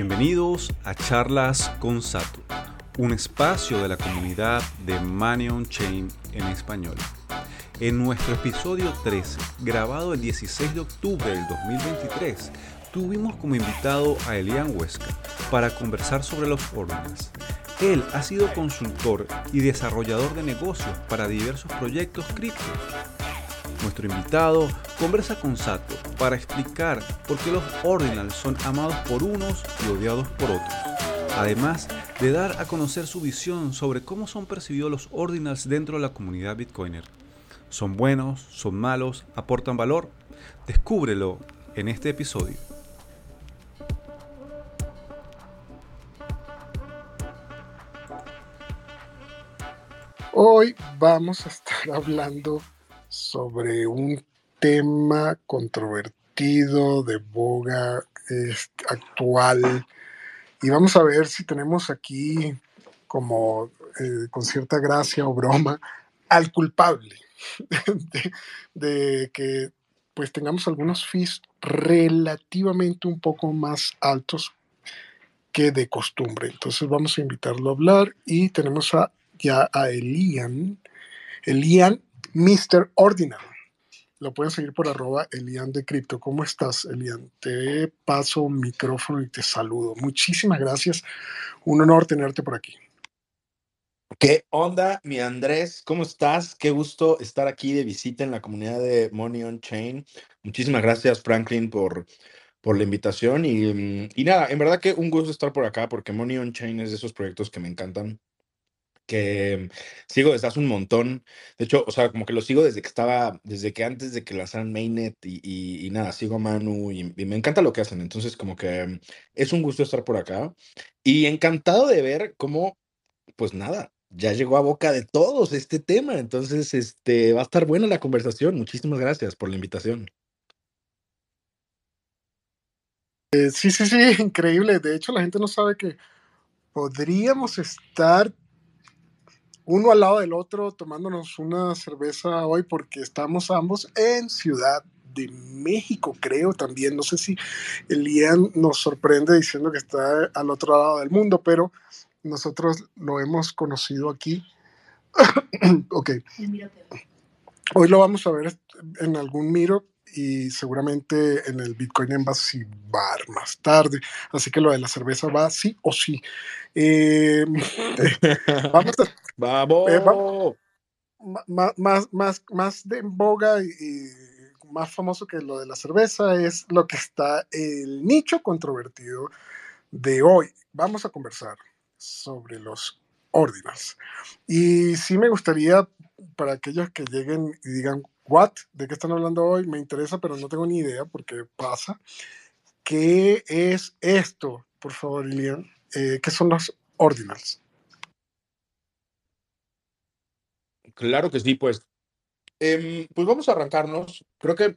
Bienvenidos a Charlas con Sato, un espacio de la comunidad de Money on Chain en español. En nuestro episodio 13, grabado el 16 de octubre del 2023, tuvimos como invitado a Elian Huesca para conversar sobre los ordinals. Él ha sido consultor y desarrollador de negocios para diversos proyectos cripto. Nuestro invitado conversa con Sato para explicar por qué los ordinals son amados por unos y odiados por otros. Además de dar a conocer su visión sobre cómo son percibidos los ordinals dentro de la comunidad bitcoiner. ¿Son buenos? ¿Son malos? ¿Aportan valor? Descúbrelo en este episodio. Hoy vamos a estar hablando sobre un tema controvertido, de boga actual, y vamos a ver si tenemos aquí, como eh, con cierta gracia o broma, al culpable de, de que pues tengamos algunos fees relativamente un poco más altos que de costumbre. Entonces vamos a invitarlo a hablar y tenemos a, ya a Elian, Elian Mr. Ordinal. Lo pueden seguir por arroba Elian de Cripto. ¿Cómo estás, Elian? Te paso micrófono y te saludo. Muchísimas gracias. Un honor tenerte por aquí. ¿Qué onda, mi Andrés? ¿Cómo estás? Qué gusto estar aquí de visita en la comunidad de Money on Chain. Muchísimas gracias, Franklin, por, por la invitación. Y, y nada, en verdad que un gusto estar por acá porque Money on Chain es de esos proyectos que me encantan que sigo desde hace un montón. De hecho, o sea, como que lo sigo desde que estaba, desde que antes de que lanzaran Mainnet y, y, y nada, sigo a Manu y, y me encanta lo que hacen. Entonces, como que es un gusto estar por acá y encantado de ver cómo, pues nada, ya llegó a boca de todos este tema. Entonces, este, va a estar buena la conversación. Muchísimas gracias por la invitación. Eh, sí, sí, sí, increíble. De hecho, la gente no sabe que podríamos estar uno al lado del otro tomándonos una cerveza hoy porque estamos ambos en Ciudad de México, creo también. No sé si Elian nos sorprende diciendo que está al otro lado del mundo, pero nosotros lo hemos conocido aquí. ok. Hoy lo vamos a ver en algún miro y seguramente en el Bitcoin Embassy Bar más tarde. Así que lo de la cerveza va sí o sí. Eh, vamos a, ¡Vamos! eh, va- ma- más, más, más de en boga y, y más famoso que lo de la cerveza es lo que está el nicho controvertido de hoy. Vamos a conversar sobre los ordinals. Y sí me gustaría, para aquellos que lleguen y digan, ¿what? ¿De qué están hablando hoy? Me interesa, pero no tengo ni idea porque pasa. ¿Qué es esto? Por favor, Ilian. Eh, ¿Qué son los ordinals? Claro que sí, pues. Em, pues vamos a arrancarnos. Creo que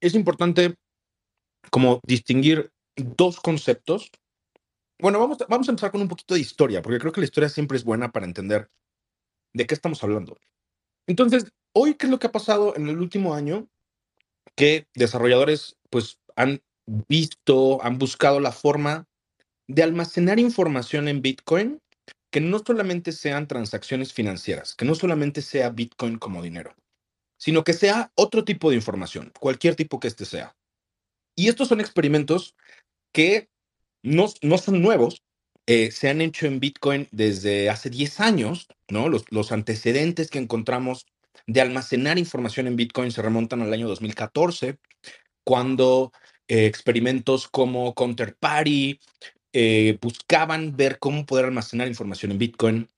es importante como distinguir dos conceptos. Bueno, vamos, vamos a empezar con un poquito de historia, porque creo que la historia siempre es buena para entender de qué estamos hablando. Entonces, hoy, ¿qué es lo que ha pasado en el último año? Que desarrolladores, pues, han visto, han buscado la forma de almacenar información en Bitcoin que no solamente sean transacciones financieras, que no solamente sea Bitcoin como dinero, sino que sea otro tipo de información, cualquier tipo que este sea. Y estos son experimentos que no, no son nuevos, eh, se han hecho en Bitcoin desde hace 10 años, ¿no? Los, antecedentes que encontramos de almacenar información en Bitcoin se remontan al año 2014, cuando eh, experimentos como Counterparty eh, buscaban ver cómo poder almacenar información en Bitcoin.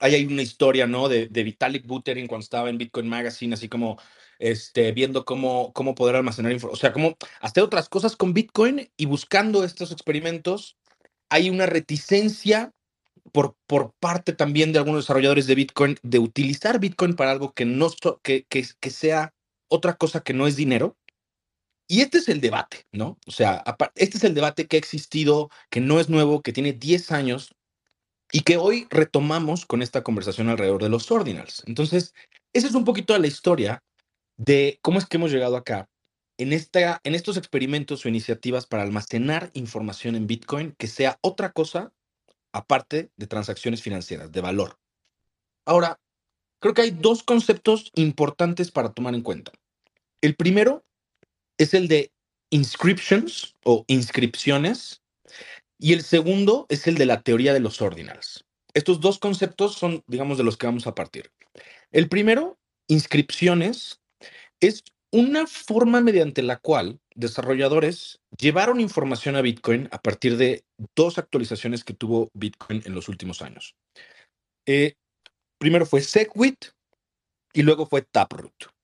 Ahí hay una historia, ¿no? De, de Vitalik Buterin cuando estaba en Bitcoin Magazine, así como este, viendo cómo, cómo poder almacenar información, o sea, cómo hacer otras cosas con Bitcoin y buscando estos experimentos. Hay una reticencia por, por parte también de algunos desarrolladores de Bitcoin de utilizar Bitcoin para algo que, no, que, que, sea otra cosa que no es dinero. Y este es el debate, ¿no? O sea, este es el debate que ha existido, que no es nuevo, que tiene 10 años y que hoy retomamos con esta conversación alrededor de los ordinals. Entonces, esa es un poquito de la historia de cómo es que hemos llegado acá. En, esta, en estos experimentos o iniciativas para almacenar información en Bitcoin que sea otra cosa aparte de transacciones financieras, de valor. Ahora, creo que hay dos conceptos importantes para tomar en cuenta. El primero es el de inscriptions o inscripciones y el segundo es el de la teoría de los ordinals. Estos dos conceptos son, digamos, de los que vamos a partir. El primero, inscripciones, es una forma mediante la cual desarrolladores llevaron información a Bitcoin a partir de dos actualizaciones que tuvo Bitcoin en los últimos años. Eh, primero fue SegWit y luego fue Taproot.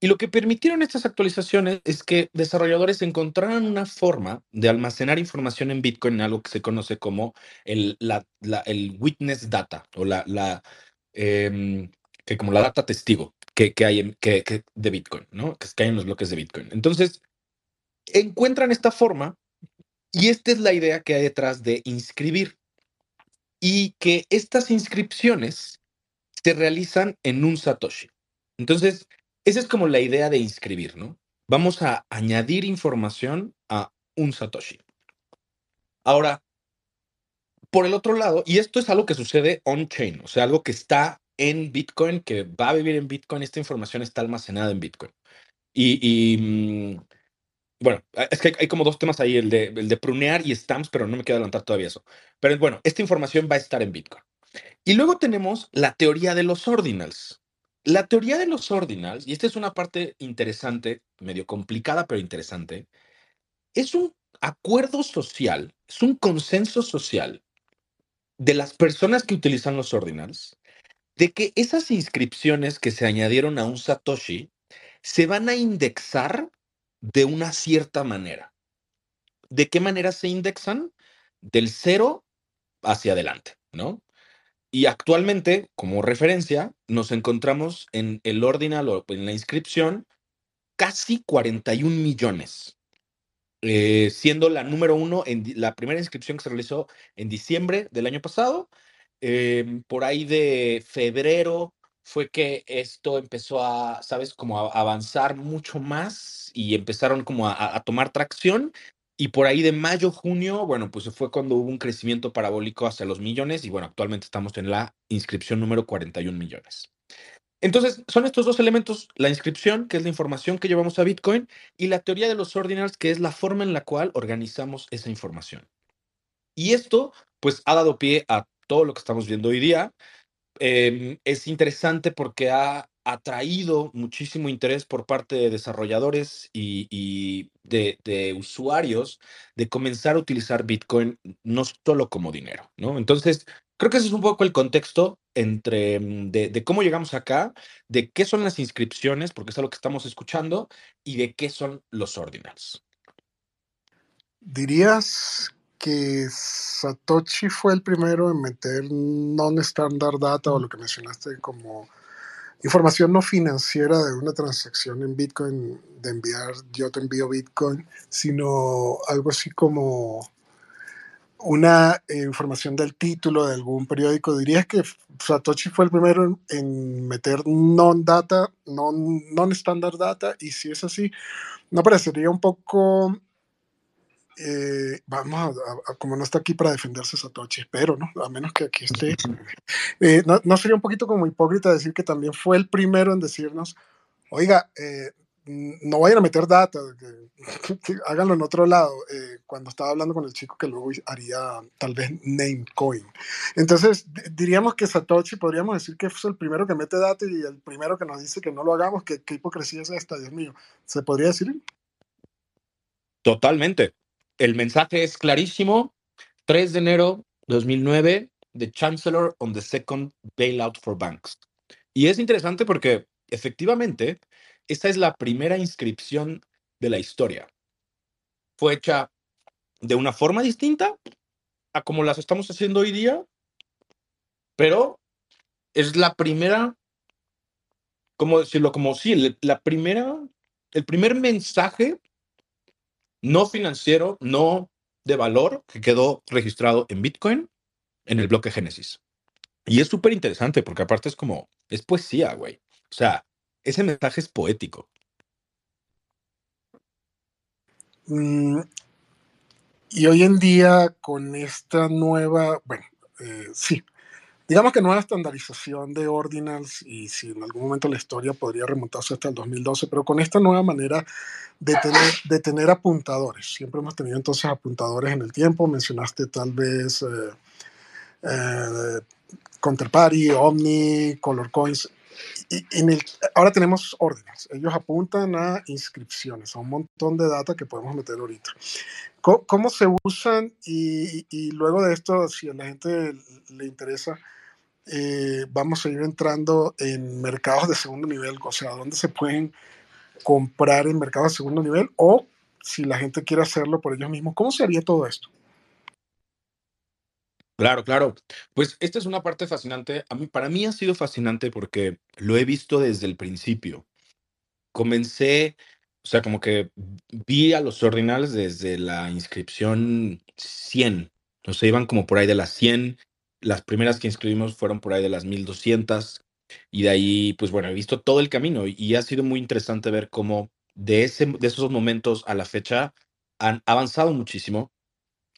Y lo que permitieron estas actualizaciones es que desarrolladores encontraran una forma de almacenar información en Bitcoin en algo que se conoce como el, la, el witness data o la, la em, que como la data testigo que, hay que, de Bitcoin, ¿no? Que, que hay en los bloques de Bitcoin. Entonces, encuentran esta forma y esta es la idea que hay detrás de inscribir y que estas inscripciones se realizan en un Satoshi. Entonces, esa es como la idea de inscribir, ¿no? Vamos a añadir información a un Satoshi. Ahora, por el otro lado, y esto es algo que sucede on-chain, o sea, algo que está en Bitcoin, que va a vivir en Bitcoin, esta información está almacenada en Bitcoin. Y, mm, bueno, es que hay, como dos temas ahí, el de, el de prunear y stamps, pero no me quiero adelantar todavía eso. Pero bueno, esta información va a estar en Bitcoin. Y luego tenemos la teoría de los ordinals. La teoría de los ordinals, y esta es una parte interesante, medio complicada, pero interesante, es un acuerdo social, es un consenso social de las personas que utilizan los ordinals, de que esas inscripciones que se añadieron a un Satoshi se van a indexar de una cierta manera. ¿De qué manera se indexan? Del cero hacia adelante, ¿no? Y actualmente, como referencia, nos encontramos en el ordinal o en la inscripción casi 41 millones, eh, siendo la número uno en la primera inscripción que se realizó en diciembre del año pasado. Em, por ahí de febrero fue que esto empezó a, sabes, como a avanzar mucho más y empezaron como a, a tomar tracción y por ahí de mayo, junio, bueno, pues fue cuando hubo un crecimiento parabólico hacia los millones y bueno, actualmente estamos en la inscripción número 41 millones. Entonces, son estos dos elementos, la inscripción, que es la información que llevamos a Bitcoin, y la teoría de los ordinals, que es la forma en la cual organizamos esa información. Y esto, pues, ha dado pie a todo lo que estamos viendo hoy día. Em, es interesante porque ha atraído muchísimo interés por parte de desarrolladores y, de, usuarios de comenzar a utilizar Bitcoin no solo como dinero, ¿no? Entonces, creo que ese es un poco el contexto entre mm, de, cómo llegamos acá, de qué son las inscripciones, porque es algo que estamos escuchando, y de qué son los ordinals. ¿Dirías que Satoshi fue el primero en meter non-standard data o lo que mencionaste como información no financiera de una transacción en Bitcoin, de enviar, yo te envío Bitcoin, sino algo así como una eh, información del título de algún periódico. ¿Dirías que Satoshi fue el primero en, meter non-data, non-standard data? Y si es así, ¿no parecería un poco eh, vamos a, como no está aquí para defenderse Satoshi, espero, ¿no? A menos que aquí esté. Eh, no, sería un poquito como hipócrita decir que también fue el primero en decirnos, oiga, eh, no vayan a meter data, háganlo en otro lado, cuando estaba hablando con el chico que luego haría tal vez Namecoin. Entonces, diríamos que Satoshi, podríamos decir que fue el primero que mete data y el primero que nos dice que no lo hagamos, que qué hipocresía es esta, Dios mío. ¿Se podría decir? Totalmente. El mensaje es clarísimo. 3 de enero 2009, The Chancellor on the Second Bailout for Banks. Y es interesante porque efectivamente esta es la primera inscripción de la historia. Fue hecha de una forma distinta a como las estamos haciendo hoy día, pero es la primera, ¿cómo decirlo? Como sí, la primera, el primer mensaje no financiero, no de valor, que quedó registrado en Bitcoin en el bloque Génesis. Y es súper interesante porque aparte es como, es poesía, güey. O sea, ese mensaje es poético. Mm, y hoy en día, con esta nueva, bueno, eh, sí, digamos que nueva estandarización de ordinals, y si en algún momento la historia podría remontarse hasta el 2012, pero con esta nueva manera de tener, de tener apuntadores. Siempre hemos tenido entonces apuntadores en el tiempo, mencionaste tal vez eh, eh, Counterparty, Omni, Color Coins. Y en el, ahora tenemos ordinals. Ellos apuntan a inscripciones, a un montón de data que podemos meter ahorita. ¿Cómo, se usan? Y, y, luego de esto, si a la gente le interesa, eh, vamos a ir entrando en mercados de segundo nivel, o sea, dónde se pueden comprar en mercados de segundo nivel o si la gente quiere hacerlo por ellos mismos. ¿Cómo se haría todo esto? Claro, claro. Pues esta es una parte fascinante. A mí, para mí ha sido fascinante porque lo he visto desde el principio. Comencé, o sea, como que vi a los ordinals desde la inscripción 100. O sea, iban como por ahí de las 100. Las primeras que inscribimos fueron por ahí de las 1200. Y de ahí, pues bueno, he visto todo el camino y ha sido muy interesante ver cómo de, ese, de esos momentos a la fecha han avanzado muchísimo.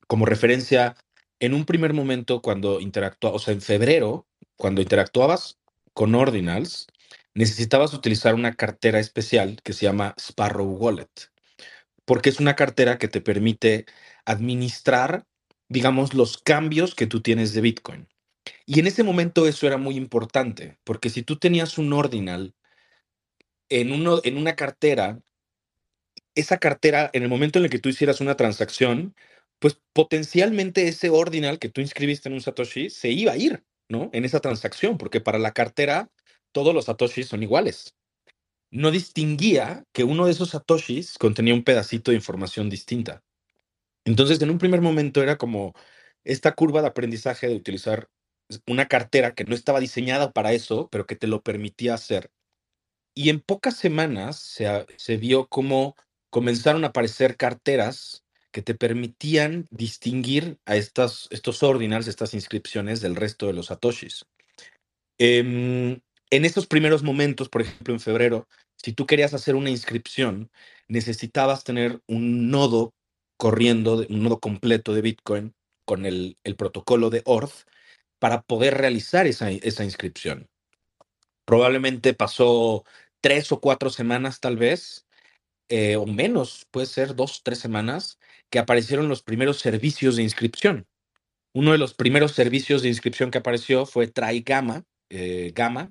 Como referencia, en un primer momento, cuando interactuabas, o sea, en febrero, cuando interactuabas con Ordinals, necesitabas utilizar una cartera especial que se llama Sparrow Wallet, porque es una cartera que te permite administrar, digamos, los cambios que tú tienes de Bitcoin. Y en ese momento eso era muy importante, porque si tú tenías un ordinal en, uno, en una cartera, esa cartera, en el momento en el que tú hicieras una transacción, pues potencialmente ese ordinal que tú inscribiste en un Satoshi se iba a ir, ¿no? En esa transacción, porque para la cartera todos los Satoshis son iguales. No distinguía que uno de esos Satoshis contenía un pedacito de información distinta. Entonces, en un primer momento era como esta curva de aprendizaje de utilizar una cartera que no estaba diseñada para eso, pero que te lo permitía hacer. Y en pocas semanas se, vio cómo comenzaron a aparecer carteras que te permitían distinguir a estas, estos ordinals, estas inscripciones del resto de los satoshis. Em, en estos primeros momentos, por ejemplo, en febrero, si tú querías hacer una inscripción, necesitabas tener un nodo corriendo, un nodo completo de Bitcoin con el, protocolo de ORth para poder realizar esa, inscripción. Probablemente pasó tres o cuatro semanas tal vez, eh, o menos, puede ser dos, tres semanas, que aparecieron los primeros servicios de inscripción. Uno de los primeros servicios de inscripción que apareció fue Try Gamma, eh, Gamma,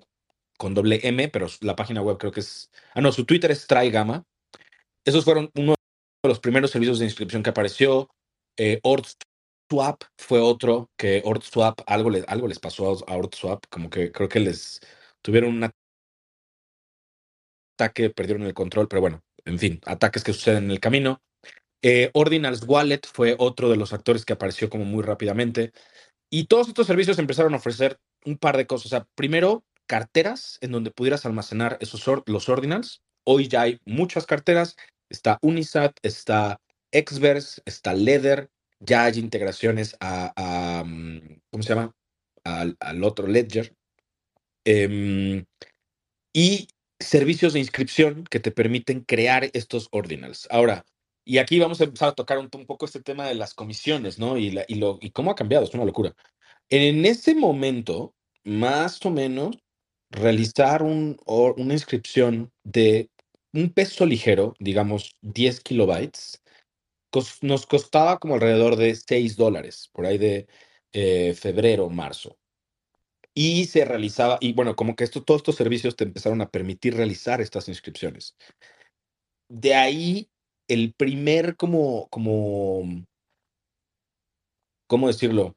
con doble M, pero la página web creo que es... Ah, no, su Twitter es Try Gamma. Esos fueron uno los primeros servicios de inscripción que apareció. Eh, fue otro que Swap algo, algo les pasó a Swap, como que creo que les tuvieron un ataque, perdieron el control, pero bueno, en fin, ataques que suceden en el camino. Eh, Ordinals Wallet fue otro de los actores que apareció como muy rápidamente. Y todos estos servicios empezaron a ofrecer un par de cosas. O sea, primero, carteras en donde pudieras almacenar esos los ordinals. Hoy ya hay muchas carteras. Está Unisat, está Xverse, está Leather, ya hay integraciones a, mm, ¿cómo se llama? Al, otro Ledger. Em, y servicios de inscripción que te permiten crear estos ordinals. Ahora, y aquí vamos a empezar a tocar un, poco este tema de las comisiones, ¿no? Y, y, lo, y cómo ha cambiado, es una locura. En ese momento, más o menos, realizar un, una inscripción de un peso ligero, digamos 10 kilobytes, nos costaba como alrededor de 6 dólares, por ahí de eh, febrero, marzo. Y se realizaba, y bueno, como que esto, todos estos servicios te empezaron a permitir realizar estas inscripciones. De ahí, el primer como, como, ¿cómo decirlo?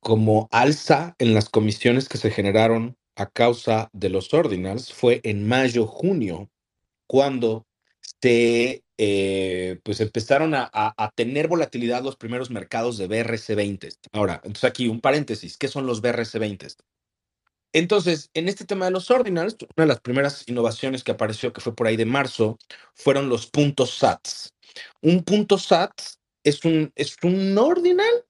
Como alza en las comisiones que se generaron a causa de los ordinals fue en mayo, junio, cuando se eh, pues empezaron a, tener volatilidad los primeros mercados de BRC20. Ahora, entonces aquí un paréntesis, ¿qué son los BRC20? Entonces, en este tema de los ordinals, una de las primeras innovaciones que apareció, que fue por ahí de marzo, fueron los puntos SATs. Un punto SAT es un, es un ordinal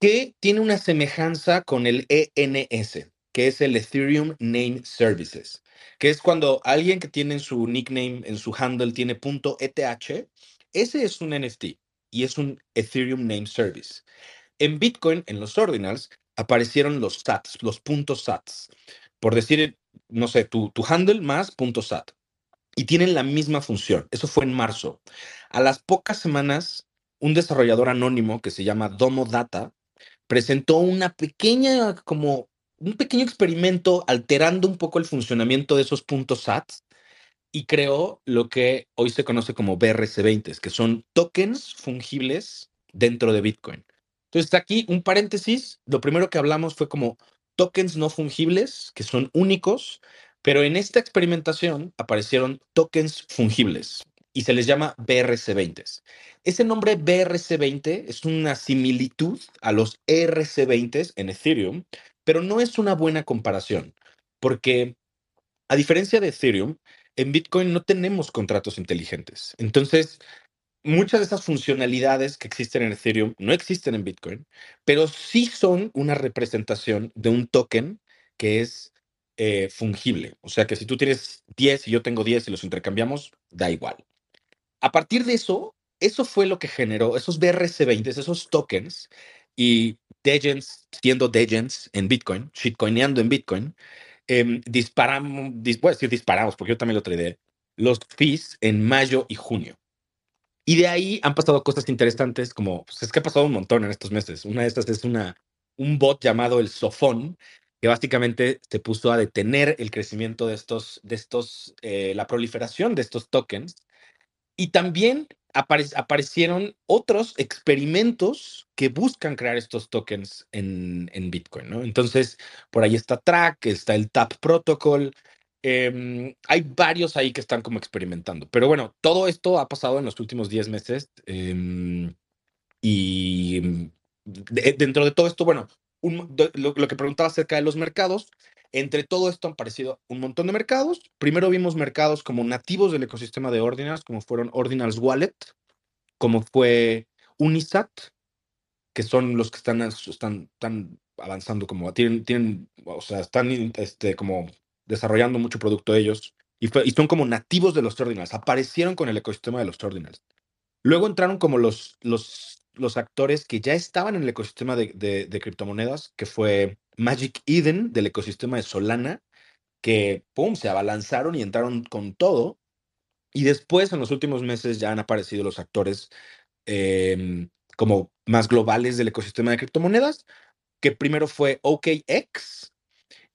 que tiene una semejanza con el ENS, que es el Ethereum Name Services que es cuando alguien que tiene su nickname en su handle tiene punto .eth, Ese es un NFT y es un Ethereum Name Service. En Bitcoin, en los ordinals, aparecieron los sats, los puntos sats. Por decir, no sé, tu, tu handle más punto sat. Y tienen la misma función. Eso fue en marzo. A las pocas semanas, un desarrollador anónimo que se llama Domo Data presentó una pequeña, como un pequeño experimento alterando un poco el funcionamiento de esos puntos SATs y creó lo que hoy se conoce como BRC20, que son tokens fungibles dentro de Bitcoin. Entonces, aquí un paréntesis. Lo primero que hablamos fue como tokens no fungibles, que son únicos, pero en esta experimentación aparecieron tokens fungibles y se les llama BRC20. Ese nombre BRC20 es una similitud a los ERC20 en Ethereum, pero no es una buena comparación, porque a diferencia de Ethereum, en Bitcoin no tenemos contratos inteligentes. Entonces, muchas de esas funcionalidades que existen en Ethereum no existen en Bitcoin, pero sí son una representación de un token que es eh, fungible. O sea que si tú tienes 10 y yo tengo 10 y los intercambiamos, da igual. A partir de eso, eso fue lo que generó esos BRC20, esos tokens y Degens, siendo Degens en Bitcoin, shitcoineando en Bitcoin, eh, disparamos, dis, voy a decir disparamos, porque yo también lo traeré, los fees en mayo y junio. Y de ahí han pasado cosas interesantes, como pues es que ha pasado un montón en estos meses. Una de estas es una, un bot llamado el Sofón, que básicamente se puso a detener el crecimiento de estos, de estos, eh, la proliferación de estos tokens y también aparecieron otros experimentos que buscan crear estos tokens en, Bitcoin, ¿no? Entonces, por ahí está Track, está el TAP Protocol. Eh, hay varios ahí que están como experimentando. Pero bueno, todo esto ha pasado en los últimos 10 meses. Eh, y de, dentro de todo esto, bueno, lo, que preguntaba acerca de los mercados, entre todo esto han aparecido un montón de mercados. Primero vimos mercados como nativos del ecosistema de Ordinals, como fueron Ordinals Wallet, como fue Unisat, que son los que están, están, avanzando, como tienen, tienen, o sea, están este, como desarrollando mucho producto ellos y, son como nativos de los Ordinals, aparecieron con el ecosistema de los Ordinals. Luego entraron como los, los, los actores que ya estaban en el ecosistema de criptomonedas, que fue Magic Eden del ecosistema de Solana, que, ¡pum!, se abalanzaron y entraron con todo. Y después, en los últimos meses, ya han aparecido los actores eh, como más globales del ecosistema de criptomonedas, que primero fue OKX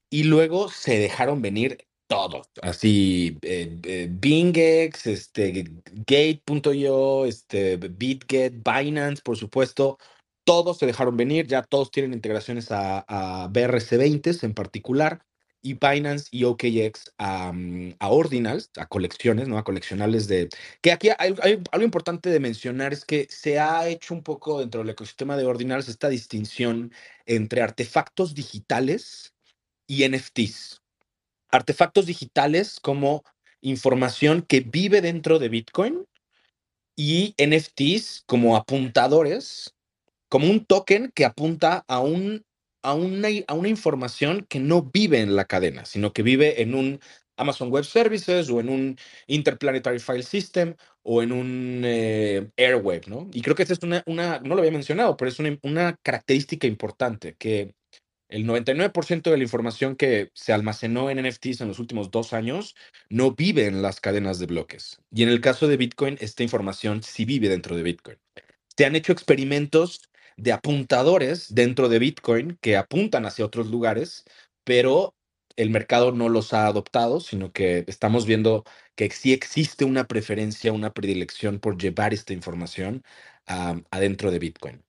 y luego se dejaron venir todos, así, eh, eh, BingX, este, Gate.io, este, BitGet, Binance, por supuesto, todos se dejaron venir, ya todos tienen integraciones a, a BRC20 en particular, y Binance y OKX a, a, Ordinals, a colecciones, ¿no? A coleccionables de... Que aquí hay, hay, algo importante de mencionar es que se ha hecho un poco dentro del ecosistema de Ordinals esta distinción entre artefactos digitales y NFTs. Artefactos digitales como información que vive dentro de Bitcoin y NFTs como apuntadores como un token que apunta a, un, a, una, a una información que no vive en la cadena, sino que vive en un Amazon Web Services o en un Interplanetary File System o en un eh, Airwave, ¿no? Y creo que esta es una, una, no lo había mencionado, pero es una, una característica importante, que el 99% de la información que se almacenó en NFTs en los últimos dos años no vive en las cadenas de bloques. Y en el caso de Bitcoin, esta información sí vive dentro de Bitcoin. Se han hecho experimentos de apuntadores dentro de Bitcoin que apuntan hacia otros lugares, pero el mercado no los ha adoptado, sino que estamos viendo que sí existe una preferencia, una predilección por llevar esta información adentro de Bitcoin.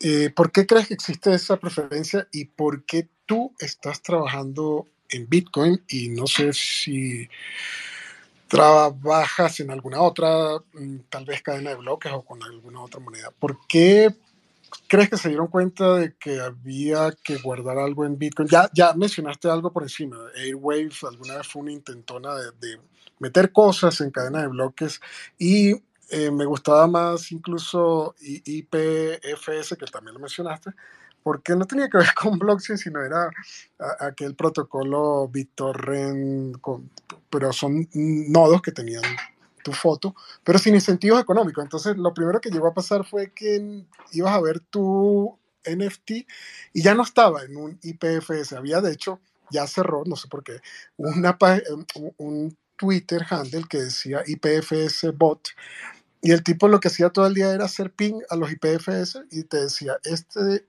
Eh, ¿Por qué crees que existe esa preferencia y por qué tú estás trabajando en Bitcoin y no sé si trabajas en alguna otra, mm, tal vez cadena de bloques o con alguna otra moneda. ¿Por qué crees que se dieron cuenta de que había que guardar algo en Bitcoin? Ya, mencionaste algo por encima. Airwaves alguna vez fue una intentona de, de meter cosas en cadena de bloques y eh, me gustaba más incluso IPFS, que también lo mencionaste, porque no tenía que ver con blockchain, sino era aquel protocolo BitTorrent, con, pero son nodos que tenían tu foto, pero sin incentivos económicos. Entonces, lo primero que llegó a pasar fue que ibas a ver tu NFT y ya no estaba en un IPFS. Había, de hecho, ya cerró, no sé por qué, una, un Twitter handle que decía IPFS bot. Y el tipo lo que hacía todo el día era hacer ping a los IPFS y te decía, este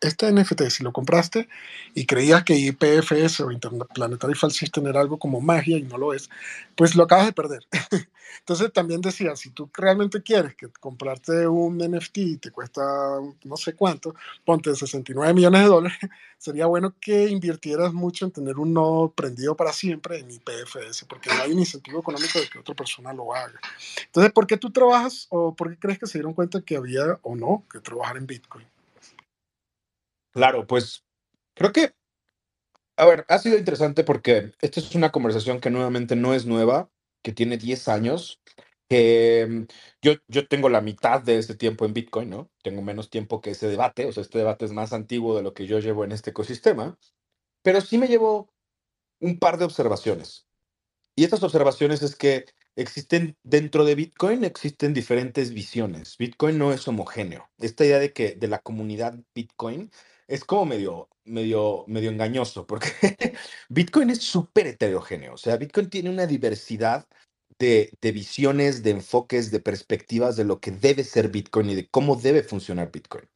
este NFT, si lo compraste y creías que IPFS o Interplanetary File System era algo como magia y no lo es, pues lo acabas de perder. Entonces también decía, si tú realmente quieres que comprarte un NFT y te cuesta no sé cuánto, ponte 69 millones de dólares, sería bueno que invirtieras mucho en tener un nodo prendido para siempre en IPFS, porque no hay un incentivo económico de que otra persona lo haga. Entonces, ¿por qué tú trabajas o por qué crees que se dieron cuenta que había o no que trabajar en Bitcoin? Claro, pues creo que, a ver, ha sido interesante porque esta es una conversación que nuevamente no es nueva, que tiene 10 años, que mm, yo, yo tengo la mitad de ese tiempo en Bitcoin, ¿no? Tengo menos tiempo que ese debate, o sea, este debate es más antiguo de lo que yo llevo en este ecosistema, pero sí me llevo un par de observaciones. Y estas observaciones es que existen dentro de Bitcoin, existen diferentes visiones. Bitcoin no es homogéneo. Esta idea de que de la comunidad Bitcoin es como medio, medio, medio engañoso, porque Bitcoin es súper heterogéneo. O sea, Bitcoin tiene una diversidad de, de, visiones, de enfoques, de perspectivas de lo que debe ser Bitcoin y de cómo debe funcionar Bitcoin.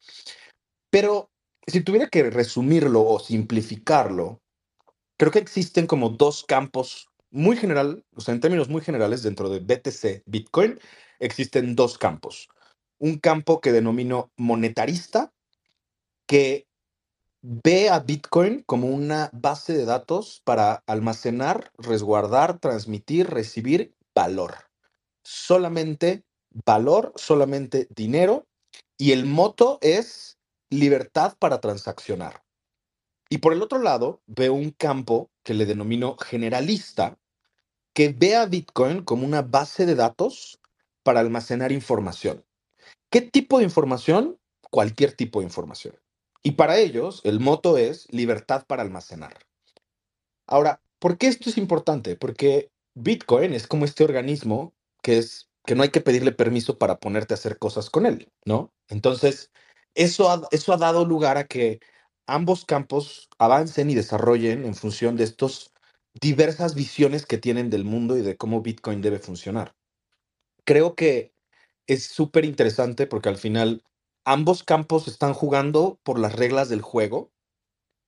Pero si tuviera que resumirlo o simplificarlo, creo que existen como dos campos muy general, o sea, en términos muy generales, dentro de BTC, Bitcoin, existen dos campos. Un campo que denomino monetarista, que ve a Bitcoin como una base de datos para almacenar, resguardar, transmitir, recibir valor. Solamente valor, solamente dinero. Y el moto es libertad para transaccionar. Y por el otro lado, veo un campo que le denomino generalista, que ve a Bitcoin como una base de datos para almacenar información. ¿Qué tipo de información? Cualquier tipo de información. Y para ellos, el moto es libertad para almacenar. Ahora, ¿por qué esto es importante? Porque Bitcoin es como este organismo que es que no hay que pedirle permiso para ponerte a hacer cosas con él, ¿no? Entonces, eso eso ha dado lugar a que ambos campos avancen y desarrollen en función de estas diversas visiones que tienen del mundo y de cómo Bitcoin debe funcionar. Creo que es súper interesante porque al final ambos campos están jugando por las reglas del juego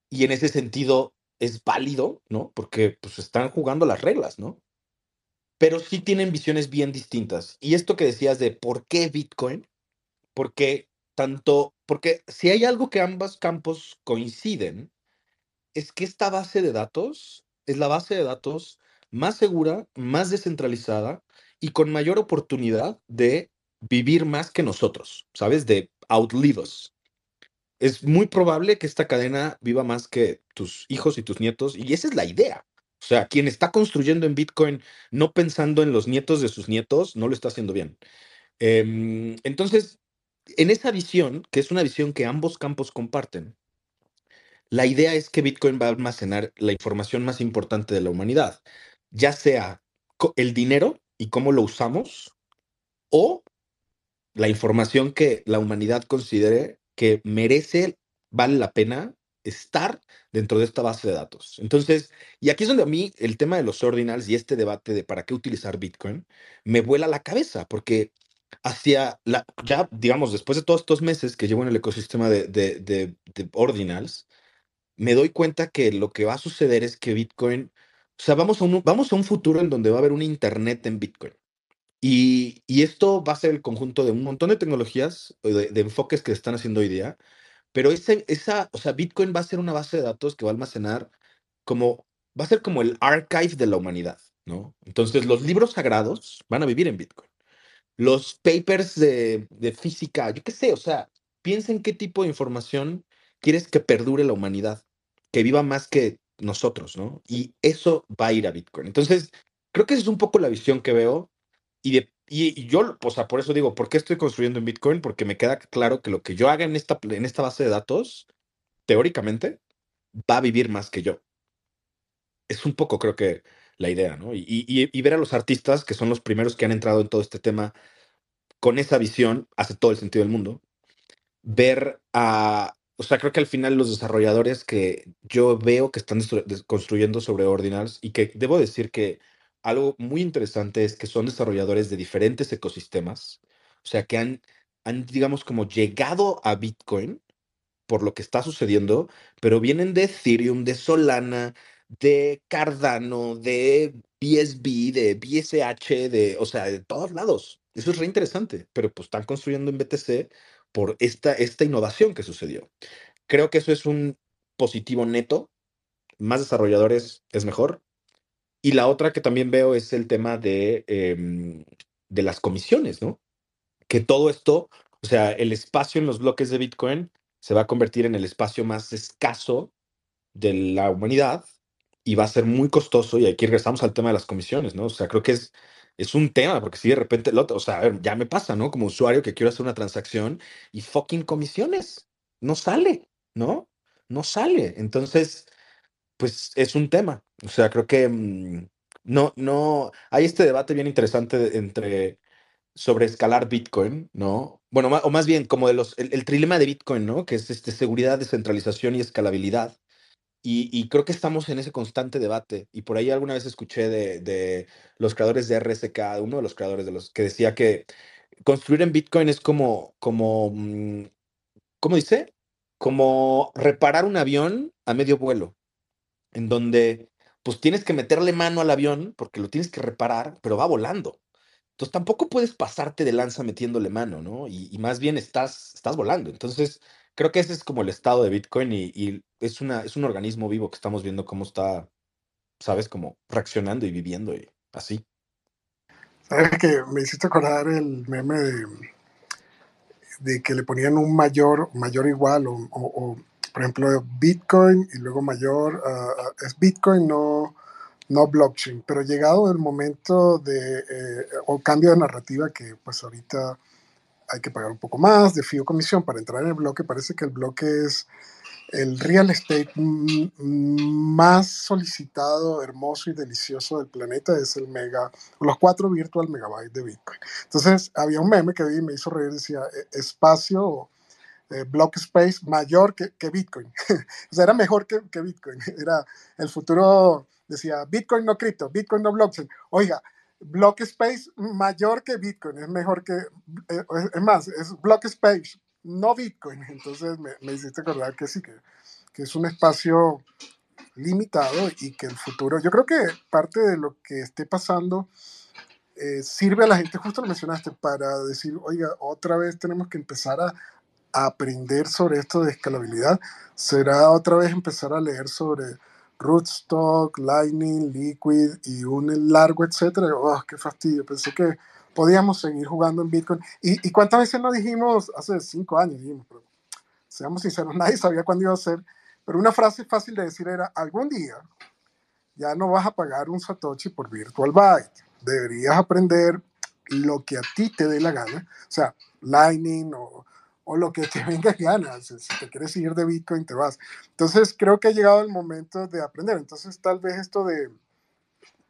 y en ese sentido es válido, ¿no? Porque pues están jugando las reglas, ¿no? Pero sí tienen visiones bien distintas. Y esto que decías de por qué Bitcoin, porque tanto, porque si hay algo que ambos campos coinciden, es que esta base de datos es la base de datos más segura, más descentralizada y con mayor oportunidad de vivir más que nosotros, ¿sabes? De outlive us. Es muy probable que esta cadena viva más que tus hijos y tus nietos, y esa es la idea. O sea, quien está construyendo en Bitcoin no pensando en los nietos de sus nietos, no lo está haciendo bien. Em, entonces, en esa visión, que es una visión que ambos campos comparten, la idea es que Bitcoin va a almacenar la información más importante de la humanidad, ya sea el dinero y cómo lo usamos, o la información que la humanidad considere que merece, vale la pena estar dentro de esta base de datos. Entonces, y aquí es donde a mí el tema de los ordinals y este debate de para qué utilizar Bitcoin me vuela la cabeza, porque hacia la, ya, digamos, después de todos estos meses que llevo en el ecosistema de, de, de, ordinals, me doy cuenta que lo que va a suceder es que Bitcoin, o sea, vamos a un futuro en donde va a haber un Internet en Bitcoin. Y, esto va a ser el conjunto de un montón de tecnologías, de, de enfoques que están haciendo hoy día, pero ese, esa, o sea, Bitcoin va a ser una base de datos que va a almacenar como, va a ser como el archive de la humanidad, ¿no? Entonces, los libros sagrados van a vivir en Bitcoin. Los papers de, de física, yo qué sé, o sea, piensa en qué tipo de información quieres que perdure la humanidad, que viva más que nosotros, ¿no? Y eso va a ir a Bitcoin. Entonces, creo que esa es un poco la visión que veo y, yo, o sea, por eso digo, ¿por qué estoy construyendo en Bitcoin? Porque me queda claro que lo que yo haga en esta, en esta base de datos, teóricamente, va a vivir más que yo. Es un poco, creo que, la idea, ¿no? Y, y- ver a los artistas, que son los primeros que han entrado en todo este tema con esa visión, hace todo el sentido del mundo. Ver a, o sea, creo que al final los desarrolladores que yo veo que están construyendo sobre Ordinals y que debo decir que algo muy interesante es que son desarrolladores de diferentes ecosistemas, o sea, que han, han digamos, como llegado a Bitcoin por lo que está sucediendo, pero vienen de Ethereum, de Solana, de Cardano, de BSB, de BSH, de, o sea, de todos lados. Eso es re interesante, pero pues están construyendo en BTC por esta, esta innovación que sucedió. Creo que eso es un positivo neto. Más desarrolladores es mejor. Y la otra que también veo es el tema de, em, de las comisiones, ¿no? que todo esto, o sea, el espacio en los bloques de Bitcoin se va a convertir en el espacio más escaso de la humanidad y va a ser muy costoso. Y aquí regresamos al tema de las comisiones, ¿no? O sea, creo que es, es un tema, porque si de repente, otro, o sea, a ver, ya me pasa, ¿no? Como usuario que quiero hacer una transacción y fucking comisiones, no sale, ¿no? No sale. Entonces, pues es un tema. O sea, creo que mm, no, no, hay este debate bien interesante entre sobre escalar Bitcoin, ¿no? Bueno, o más bien como de los, el, el trilema de Bitcoin, ¿no? Que es este, seguridad, descentralización y escalabilidad. Y, creo que estamos en ese constante debate. Y por ahí alguna vez escuché de, de los creadores de RSK, uno de los creadores de los que decía que construir en Bitcoin es como, como, mm, ¿cómo dice? Como reparar un avión a medio vuelo, en donde pues tienes que meterle mano al avión porque lo tienes que reparar, pero va volando. Entonces tampoco puedes pasarte de lanza metiéndole mano, ¿no? Y, más bien estás, estás volando. Entonces, creo que ese es como el estado de Bitcoin y, es una, es un organismo vivo que estamos viendo cómo está, ¿sabes? Como reaccionando y viviendo y así. Sabes que me hiciste acordar el meme de, de que le ponían un mayor, mayor igual, o, o- o, por ejemplo, Bitcoin y luego mayor, es Bitcoin, no, no blockchain. Pero llegado el momento de, eh, o cambio de narrativa que pues ahorita hay que pagar un poco más de fee o comisión para entrar en el bloque, parece que el bloque es el real estate más solicitado, hermoso y delicioso del planeta es el mega, los cuatro virtual megabytes de Bitcoin. Entonces había un meme que me hizo reír, decía eh, espacio, eh, block space mayor que, Bitcoin. o sea, era mejor que, Bitcoin. Era el futuro, decía Bitcoin no cripto, Bitcoin no blockchain. Oiga, block space mayor que Bitcoin, es mejor que, eh, es más, es block space no Bitcoin. Entonces me, me hiciste acordar que sí, que, que es un espacio limitado y que el futuro, yo creo que parte de lo que esté pasando eh, sirve a la gente, justo lo mencionaste, para decir, oiga, otra vez tenemos que empezar a aprender sobre esto de escalabilidad. Será otra vez empezar a leer sobre Rootstock, Lightning, Liquid y un largo, etcétera. Oh, qué fastidio. Pensé que podíamos seguir jugando en Bitcoin. ¿Y, y cuántas veces nos dijimos? Hace cinco años dijimos, pero seamos sinceros, nadie sabía cuándo iba a ser. Pero una frase fácil de decir era, algún día ya no vas a pagar un Satoshi por Virtual Byte. Deberías aprender lo que a ti te dé la gana. O sea, Lightning o, o lo que te venga gana. Si, te quieres ir de Bitcoin, te vas. Entonces, creo que ha llegado el momento de aprender. Entonces, tal vez esto de,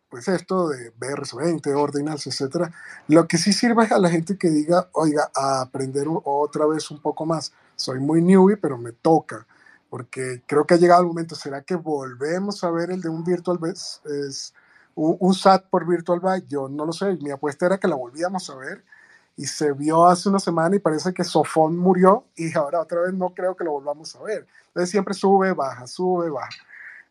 pues esto de BRC20, Ordinals, etcétera, lo que sí sirve es a la gente que diga, oiga, aprender otra vez un poco más. Soy muy newbie, pero me toca porque creo que ha llegado el momento. ¿Será que volvemos a ver el de un Virtual es, es un, SAT por Virtual Byte? Yo no lo sé. Mi apuesta era que la volvíamos a ver y se vio hace una semana y parece que Sofón murió y ahora otra vez no creo que lo volvamos a ver. Entonces siempre sube, baja, sube, baja.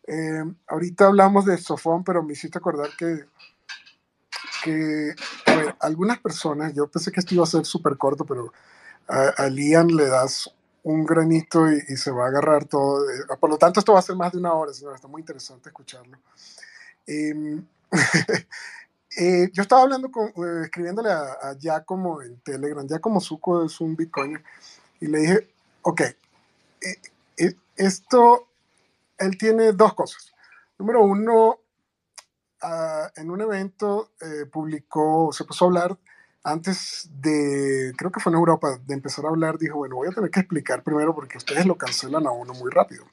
Eh, ahorita hablamos de Sofón, pero me hiciste acordar que, que a ver, algunas personas, yo pensé que esto iba a ser súper corto, pero a, a Lian le das un granito y, y, se va a agarrar todo. Por lo tanto, esto va a ser más de una hora, señora. Está muy interesante escucharlo. Eh, eh, yo estaba hablando con, eh, escribiéndole a, a, Giacomo en Telegram. Giacomo Zuko es un Bitcoiner. Y le dije, ok, eh, esto, él tiene dos cosas. Número uno, uh, en un evento eh, publicó, se puso a hablar antes de, creo que fue en Europa, de empezar a hablar, dijo, bueno, voy a tener que explicar primero porque ustedes lo cancelan a uno muy rápido.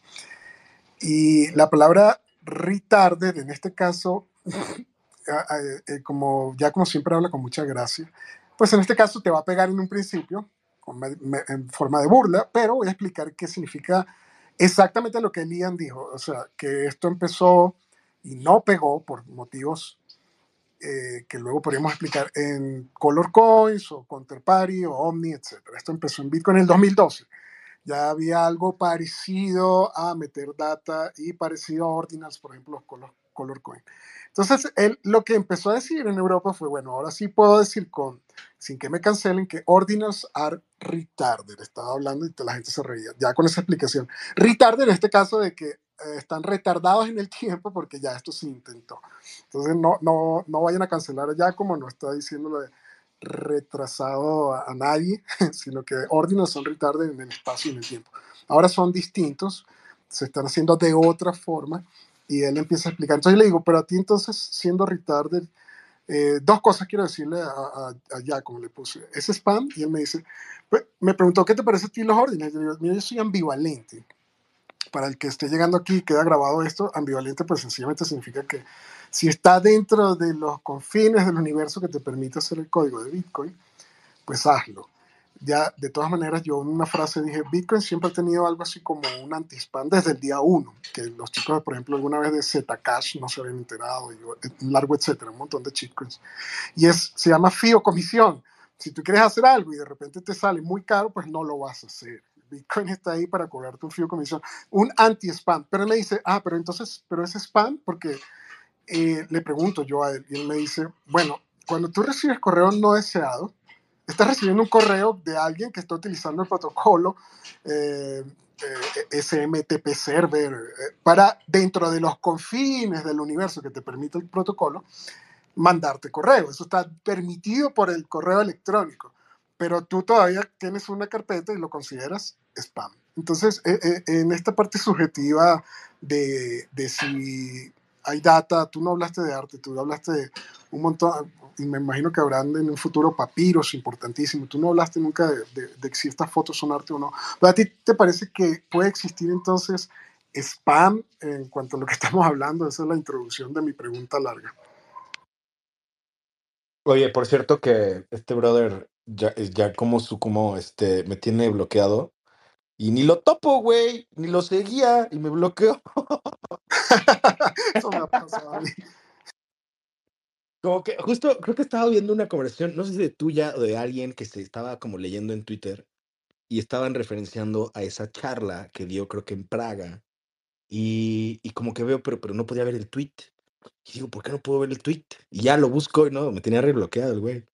Y la palabra retarded, en este caso, eh, como ya como siempre habla con mucha gracia, pues en este caso te va a pegar en un principio en forma de burla, pero voy a explicar qué significa exactamente lo que Liam dijo, o sea, que esto empezó y no pegó por motivos eh, que luego podríamos explicar en Color Coins o Counterparty o Omni, etc. Esto empezó en Bitcoin en el 2012. Ya había algo parecido a meter data y parecido a Ordinals, por ejemplo, los Color, color Coin. Entonces, él lo que empezó a decir en Europa fue, bueno, ahora sí puedo decir con, sin que me cancelen, que ordinals are retarded. Estaba hablando y la gente se reía, ya con esa explicación. Retarded en este caso de que eh, están retardados en el tiempo porque ya esto se intentó. Entonces, no, no, no vayan a cancelar ya como no está diciendo de retrasado a, nadie, sino que ordinals son retarded en el espacio y en el tiempo. Ahora son distintos, se están haciendo de otra forma y él empieza a explicar. Entonces le digo, pero a ti entonces, siendo retarded, eh, dos cosas quiero decirle a, a, como le puse. ¿Es spam? Y él me dice, pues, me preguntó, ¿qué te parece a ti los órdenes? Yo digo, mira, yo soy ambivalente. Para el que esté llegando aquí y queda grabado esto, ambivalente pues sencillamente significa que si está dentro de los confines del universo que te permite hacer el código de Bitcoin, pues hazlo ya de todas maneras yo en una frase dije, Bitcoin siempre ha tenido algo así como un anti-spam desde el día uno, que los chicos, por ejemplo, alguna vez de Zcash no se habían enterado, y un largo etcétera, un montón de chicos. Y es, se llama fee o comisión. Si tú quieres hacer algo y de repente te sale muy caro, pues no lo vas a hacer. Bitcoin está ahí para cobrarte un fee o comisión. Un anti-spam. Pero él me dice, ah, pero entonces, pero es spam porque eh, le pregunto yo a él y él me dice, bueno, cuando tú recibes correo no deseado, estás recibiendo un correo de alguien que está utilizando el protocolo eh, eh, SMTP server eh, para, dentro de los confines del universo que te permite el protocolo, mandarte correo. Eso está permitido por el correo electrónico, pero tú todavía tienes una carpeta y lo consideras spam. Entonces, en esta parte subjetiva de, de si hay data, tú no hablaste de arte, tú hablaste de un montón, y me imagino que habrán en un futuro papiros importantísimos. Tú no hablaste nunca de, de, si estas fotos son arte o no. ¿Pero a ti te parece que puede existir entonces spam en cuanto a lo que estamos hablando? Esa es la introducción de mi pregunta larga. Oye, por cierto que este brother ya, ya como su, como este, me tiene bloqueado y ni lo topo, güey, ni lo seguía y me bloqueó. Eso me ha pasado a mí. Como que justo creo que estaba viendo una conversación, no sé si de tuya o de alguien que se estaba como leyendo en Twitter y estaban referenciando a esa charla que dio creo que en Praga y, y como que veo, pero, pero no podía ver el tweet. Y digo, ¿por qué no puedo ver el tweet? Y ya lo busco y no, me tenía rebloqueado el güey.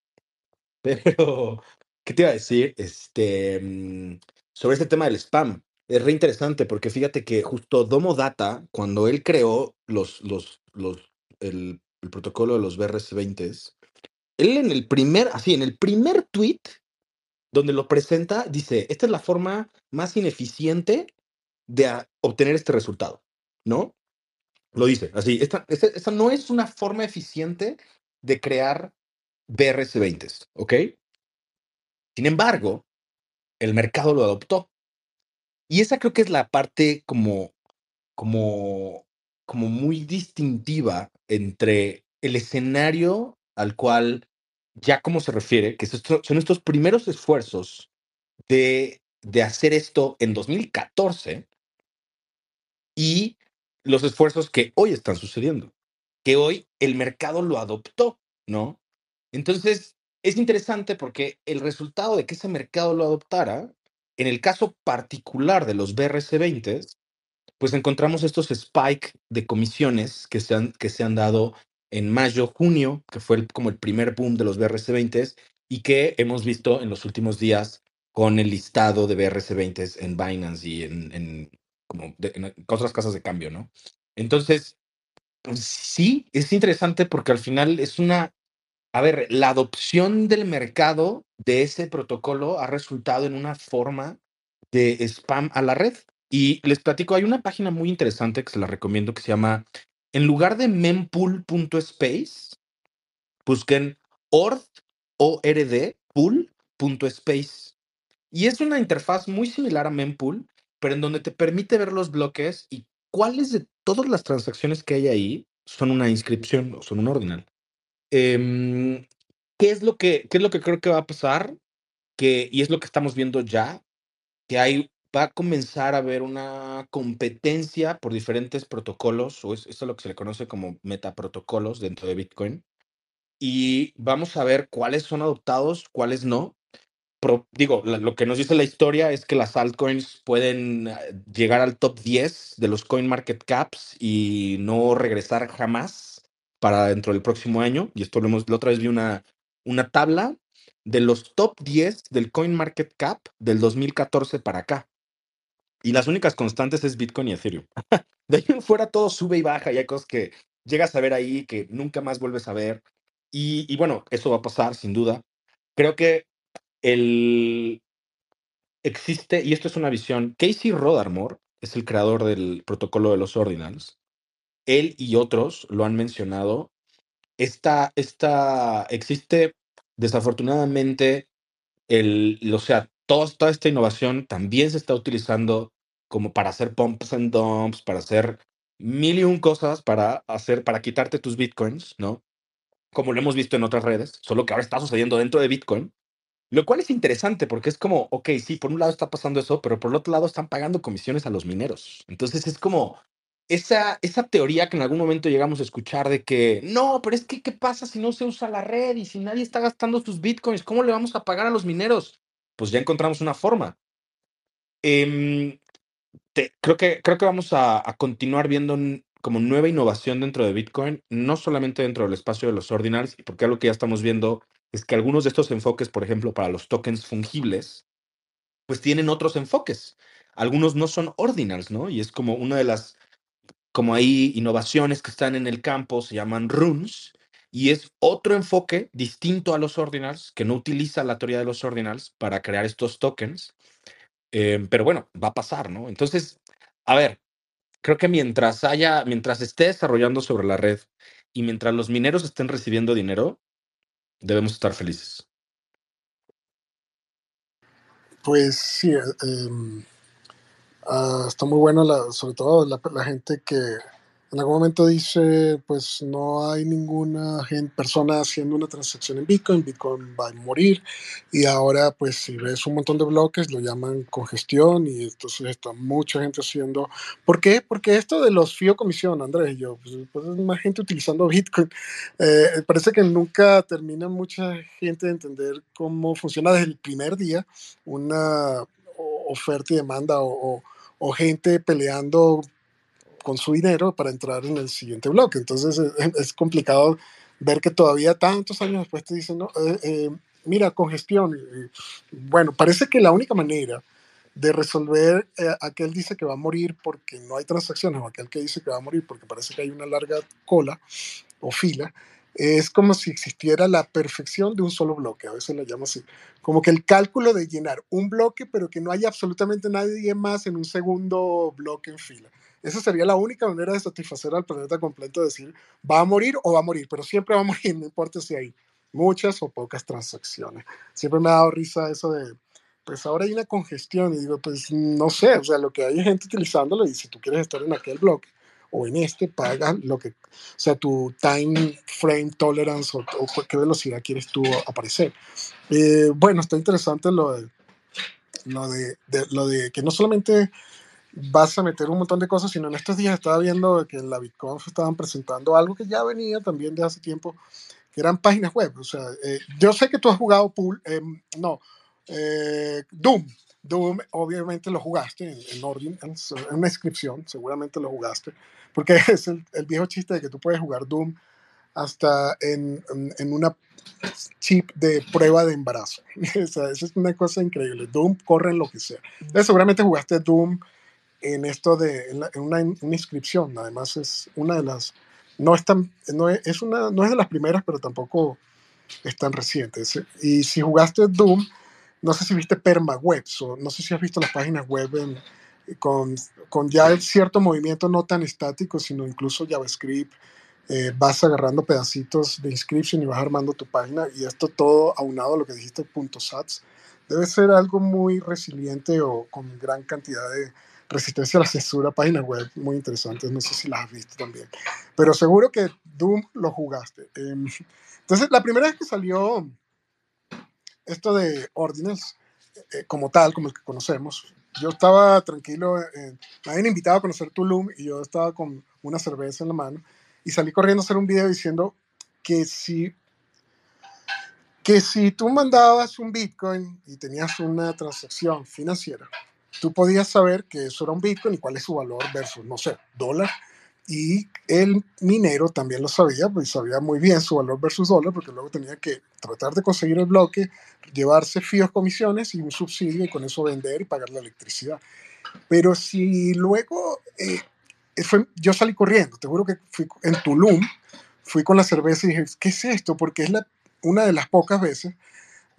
Pero, ¿qué te iba a decir? Este, mm, sobre este tema del spam. Es re interesante porque fíjate que justo Domo Data, cuando él creó los, los, los, el el protocolo de los BRC20, él en el primer, así, en el primer tweet donde lo presenta, dice, esta es la forma más ineficiente de obtener este resultado, ¿no? Lo dice, así, esta, esta, no es una forma eficiente de crear BRC20, ¿ok? Sin embargo, el mercado lo adoptó. Y esa creo que es la parte como, como, como muy distintiva entre el escenario al cual ya como se refiere, que son estos primeros esfuerzos de, de hacer esto en 2014 y los esfuerzos que hoy están sucediendo, que hoy el mercado lo adoptó, ¿no? Entonces, es interesante porque el resultado de que ese mercado lo adoptara, en el caso particular de los BRC20, pues encontramos estos spike de comisiones que se han, que se han dado en mayo, junio, que fue como el primer boom de los BRC20 y que hemos visto en los últimos días con el listado de BRC20 en Binance y en, como otras casas de cambio, ¿no? Entonces, pues sí, es interesante porque al final es una, a ver, la adopción del mercado de ese protocolo ha resultado en una forma de spam a la red. Y les platico, hay una página muy interesante que se la recomiendo que se llama en lugar de mempool.space, busquen ord, pool.space. Y es una interfaz muy similar a mempool, pero en donde te permite ver los bloques y cuáles de todas las transacciones que hay ahí son una inscripción o son un ordinal. Em, ¿qué, es lo que, ¿Qué es lo que creo que va a pasar? Que, y es lo que estamos viendo ya, que hay, va a comenzar a haber una competencia por diferentes protocolos, o es, esto es lo que se le conoce como metaprotocolos dentro de Bitcoin, y vamos a ver cuáles son adoptados, cuáles no. digo, lo que nos dice la historia es que las altcoins pueden eh, llegar al top 10 de los coin market caps y no regresar jamás para dentro del próximo año. Y esto lo hemos, la otra vez vi una, una tabla de los top 10 del coin market cap del 2014 para acá. Y las únicas constantes es Bitcoin y Ethereum. de ahí en fuera todo sube y baja y hay cosas que llegas a ver ahí que nunca más vuelves a ver. Y, bueno, eso va a pasar sin duda. Creo que el existe, y esto es una visión, Casey Rodarmore es el creador del protocolo de los ordinals. Él y otros lo han mencionado. Esta, esta existe desafortunadamente el, o sea, toda esta innovación también se está utilizando como para hacer pumps and dumps, para hacer mil y un cosas para hacer, para quitarte tus bitcoins, ¿no? Como lo hemos visto en otras redes, solo que ahora está sucediendo dentro de Bitcoin, lo cual es interesante porque es como, ok, sí, por un lado está pasando eso, pero por el otro lado están pagando comisiones a los mineros. Entonces es como esa, esa teoría que en algún momento llegamos a escuchar de que, no, pero es que, ¿qué pasa si no se usa la red y si nadie está gastando sus bitcoins? ¿Cómo le vamos a pagar a los mineros? Pues ya encontramos una forma. Em, creo, que, creo que vamos a, continuar viendo como nueva innovación dentro de Bitcoin, no solamente dentro del espacio de los ordinals, porque algo que ya estamos viendo es que algunos de estos enfoques, por ejemplo, para los tokens fungibles, pues tienen otros enfoques. Algunos no son ordinals, ¿no? Y es como una de las, como hay innovaciones que están en el campo, se llaman runes, y es otro enfoque distinto a los ordinals, que no utiliza la teoría de los ordinals para crear estos tokens. Eh, pero bueno, va a pasar, ¿no? Entonces, a ver, creo que mientras haya, mientras esté desarrollando sobre la red y mientras los mineros estén recibiendo dinero, debemos estar felices. Pues sí, eh, em, ah, está muy bueno, la, sobre todo la gente que en algún momento dice, pues no hay ninguna persona haciendo una transacción en Bitcoin, Bitcoin va a morir y ahora pues si ves un montón de bloques lo llaman congestión y entonces está mucha gente haciendo... ¿Por qué? Porque esto de los FIO comisión, Andrés y yo, pues, pues es más gente utilizando Bitcoin. Eh, parece que nunca termina mucha gente de entender cómo funciona desde el primer día una oferta y demanda o, o gente peleando con su dinero para entrar en el siguiente bloque. Entonces es, complicado ver que todavía tantos años después te dicen, no, eh, eh, mira, congestión. bueno, parece que la única manera de resolver eh, aquel dice que va a morir porque no hay transacciones o aquel que dice que va a morir porque parece que hay una larga cola o fila, es como si existiera la perfección de un solo bloque, a veces lo llamo así, como que el cálculo de llenar un bloque pero que no haya absolutamente nadie más en un segundo bloque en fila. Esa sería la única manera de satisfacer al planeta completo, decir, va a morir o va a morir, pero siempre va a morir, no importa si hay muchas o pocas transacciones. Siempre me ha dado risa eso de, pues ahora hay una congestión y digo, pues no sé, o sea, lo que hay gente utilizándolo y si tú quieres estar en aquel bloque o en este, paga lo que, o sea, tu time frame tolerance o, qué velocidad quieres tú aparecer. Eh, bueno, está interesante lo de, lo de, lo de que no solamente vas a meter un montón de cosas, sino en estos días estaba viendo que en la BitConf estaban presentando algo que ya venía también de hace tiempo, que eran páginas web. O sea, eh, yo sé que tú has jugado pool, em, no, eh, Doom. Doom, obviamente lo jugaste en, orden, en, una inscripción, seguramente lo jugaste, porque es el, viejo chiste de que tú puedes jugar Doom hasta en, en, una chip de prueba de embarazo. o sea, eso es una cosa increíble. Doom corre en lo que sea. Entonces, seguramente jugaste Doom en esto de una, inscripción. Además es una de las no es tan, no es, una no es de las primeras, pero tampoco es tan reciente. Y si jugaste Doom, no sé si viste permawebs o no sé si has visto las páginas web con, con ya cierto movimiento no tan estático, sino incluso JavaScript. Eh, vas agarrando pedacitos de inscription y vas armando tu página y esto todo aunado a lo que dijiste, punto .sats, debe ser algo muy resiliente o con gran cantidad de, Resistencia a la Censura, páginas web muy interesantes, no sé si las has visto también, pero seguro que Doom lo jugaste. Em, entonces, la primera vez que salió esto de Ordinals, eh, como tal, como el que conocemos, yo estaba tranquilo, me habían invitado a conocer Tulum y yo estaba con una cerveza en la mano y salí corriendo a hacer un video diciendo que si que si tú mandabas un Bitcoin y tenías una transacción financiera, tú podías saber que eso era un Bitcoin y cuál es su valor versus, no sé, dólar. Y el minero también lo sabía, pues sabía muy bien su valor versus dólar, porque luego tenía que tratar de conseguir el bloque, llevarse fíos comisiones y un subsidio y con eso vender y pagar la electricidad. Pero si luego eh, fue, yo salí corriendo, te juro que fui en Tulum, fui con la cerveza y dije, ¿qué es esto? Porque es una de las pocas veces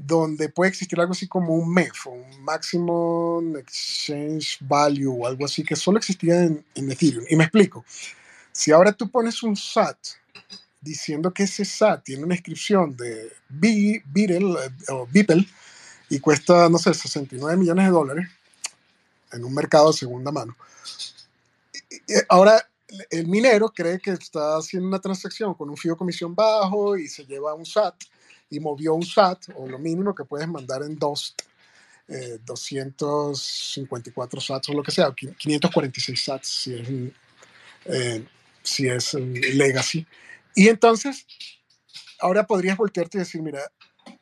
donde puede existir algo así como un MEF, un Maximum Exchange Value o algo así, que solo existía en, Ethereum. Y me explico. Si ahora tú pones un SAT diciendo que ese SAT tiene una inscripción de Beetle, eh, o Beeple y cuesta, no sé, 69 millones de dólares en un mercado de segunda mano. Ahora, el minero cree que está haciendo una transacción con un fío comisión bajo y se lleva un SAT y movió un SAT, o lo mínimo que puedes mandar en dos, 254 eh, SATs o lo que sea, 546 SATs si es, eh, si es legacy. Y entonces, ahora podrías voltearte y decir, mira,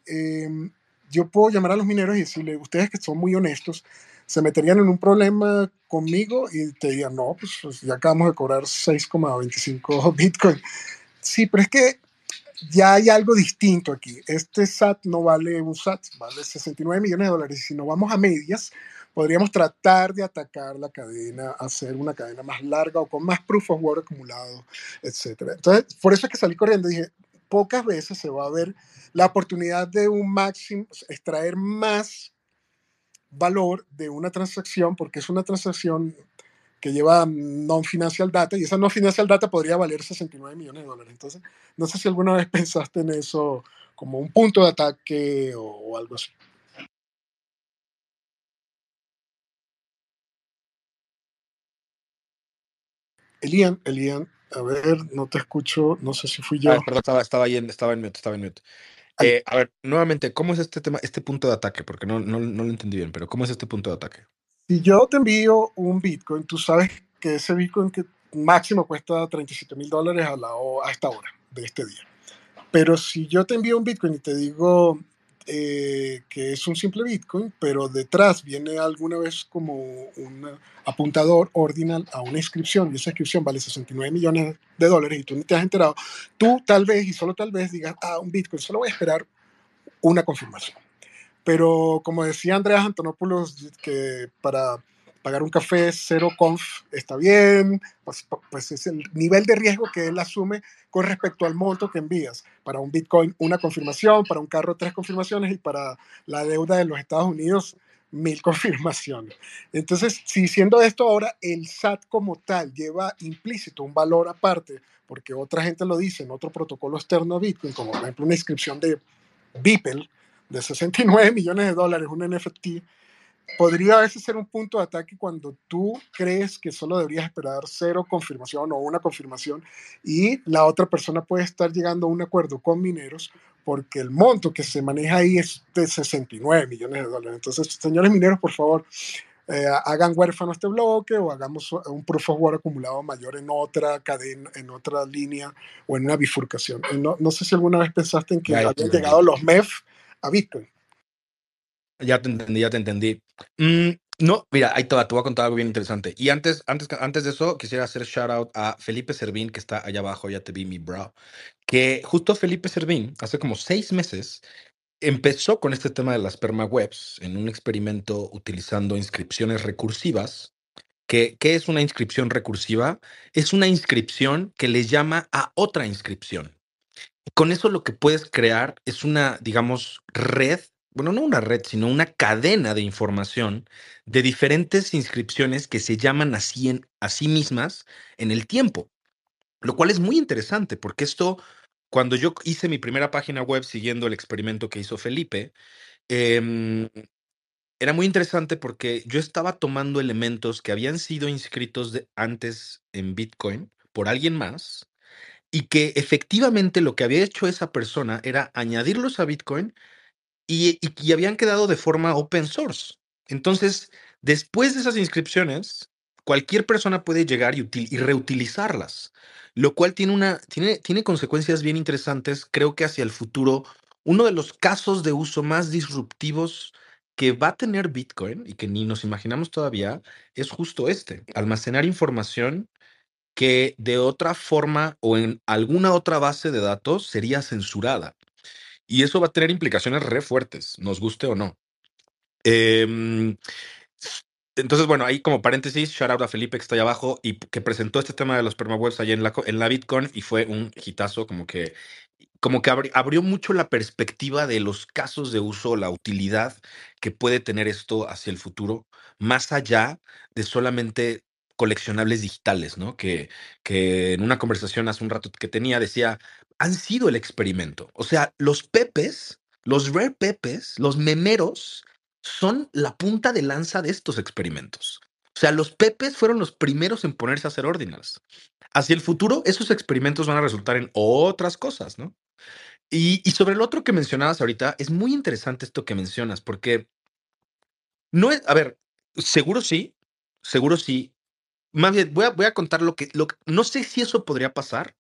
em, yo puedo llamar a los mineros y decirle, ustedes que son muy honestos, se meterían en un problema conmigo y te dirían, no, pues, pues ya acabamos de cobrar 6,25 Bitcoin. Sí, pero es que ya hay algo distinto aquí. Este SAT no vale un SAT, vale 69 millones de dólares. Si nos vamos a medias, podríamos tratar de atacar la cadena, hacer una cadena más larga o con más proof of work acumulado, etc. Entonces, por eso es que salí corriendo y dije, pocas veces se va a ver la oportunidad de un máximo, extraer más valor de una transacción, porque es una transacción que lleva non-financial data y esa non-financial data podría valer 69 millones de dólares. Entonces, no sé si alguna vez pensaste en eso como un punto de ataque o, algo así. Elian, Elian, a ver, no te escucho, no sé si fui yo. perdón, estaba, estaba, ahí en, estaba en mute, estaba en mute. Eh, a ver, nuevamente, ¿cómo es este tema, este punto de ataque? Porque no, no, no lo entendí bien, pero ¿cómo es este punto de ataque? Si yo te envío un Bitcoin, tú sabes que ese Bitcoin que máximo cuesta 37 mil dólares a, la, a esta hora de este día. Pero si yo te envío un Bitcoin y te digo eh, que es un simple Bitcoin, pero detrás viene alguna vez como un apuntador ordinal a una inscripción y esa inscripción vale 69 millones de dólares y tú no te has enterado, tú tal vez y solo tal vez digas, ah, un Bitcoin, solo voy a esperar una confirmación. Pero como decía Andreas Antonopoulos, que para pagar un café cero conf está bien, pues, pues, es el nivel de riesgo que él asume con respecto al monto que envías. Para un Bitcoin, una confirmación, para un carro, tres confirmaciones y para la deuda de los Estados Unidos, mil confirmaciones. Entonces, si siendo esto ahora, el SAT como tal lleva implícito un valor aparte, porque otra gente lo dice en otro protocolo externo a Bitcoin, como por ejemplo una inscripción de Beeple, de 69 millones de dólares, un NFT, podría a veces ser un punto de ataque cuando tú crees que solo deberías esperar cero confirmación o una confirmación y la otra persona puede estar llegando a un acuerdo con mineros porque el monto que se maneja ahí es de 69 millones de dólares. Entonces, señores mineros, por favor, eh, hagan huérfano este bloque o hagamos un proof of work acumulado mayor en otra cadena, en otra línea o en una bifurcación. No, no sé si alguna vez pensaste en que habían llegado los MEF a Bitcoin. Ya te entendí, ya te entendí. Mm, no, mira, ahí te, te, voy a contar algo bien interesante. Y antes, antes, antes de eso, quisiera hacer shout out a Felipe Servín, que está allá abajo, ya te vi mi bro. Que justo Felipe Servín, hace como seis meses, empezó con este tema de las permawebs en un experimento utilizando inscripciones recursivas. ¿Qué es una inscripción recursiva? Es una inscripción que le llama a otra inscripción. Con eso lo que puedes crear es una, digamos, red, bueno, no una red, sino una cadena de información de diferentes inscripciones que se llaman así en, a sí mismas en el tiempo. Lo cual es muy interesante porque esto, cuando yo hice mi primera página web siguiendo el experimento que hizo Felipe, eh, era muy interesante porque yo estaba tomando elementos que habían sido inscritos de- antes en Bitcoin por alguien más y que efectivamente lo que había hecho esa persona era añadirlos a Bitcoin y, y- habían quedado de forma open source. Entonces, después de esas inscripciones, cualquier persona puede llegar y, y reutilizarlas, lo cual tiene, una, tiene, tiene consecuencias bien interesantes. Creo que hacia el futuro, uno de los casos de uso más disruptivos que va a tener Bitcoin y que ni nos imaginamos todavía es justo este, almacenar información que de otra forma o en alguna otra base de datos sería censurada. Y eso va a tener implicaciones re fuertes, nos guste o no. Em, entonces, bueno, ahí como paréntesis, shout out a Felipe que está ahí abajo y que presentó este tema de los permawebs allá en la, en la Bitcoin y fue un hitazo, como que, como que abri- abrió mucho la perspectiva de los casos de uso, la utilidad que puede tener esto hacia el futuro, más allá de solamente coleccionables digitales, ¿no? Que, que en una conversación hace un rato que tenía decía, han sido el experimento. O sea, los pepes, los rare pepes, los memeros, son la punta de lanza de estos experimentos. O sea, los pepes fueron los primeros en ponerse a hacer ordinals. Hacia el futuro, esos experimentos van a resultar en otras cosas, ¿no? Y, y sobre el otro que mencionabas ahorita, es muy interesante esto que mencionas, porque no es, a ver, seguro sí, seguro sí. Más bien, voy a, contar lo que, lo que- no sé si eso podría pasar,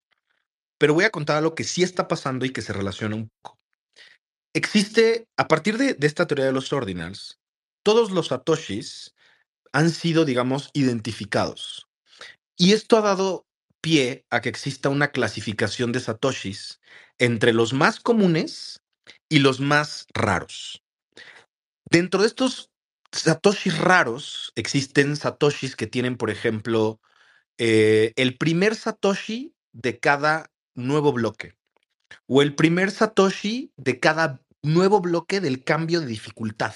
pero voy a contar lo que sí está pasando y que se relaciona un poco. Existe, a partir de, de esta teoría de los ordinals, todos los satoshis han sido, digamos, identificados. Y esto ha dado pie a que exista una clasificación de satoshis entre los más comunes y los más raros. Dentro de estos satoshis raros existen satoshis que tienen, por ejemplo, eh, el primer satoshi de cada nuevo bloque o el primer satoshi de cada nuevo bloque del cambio de dificultad.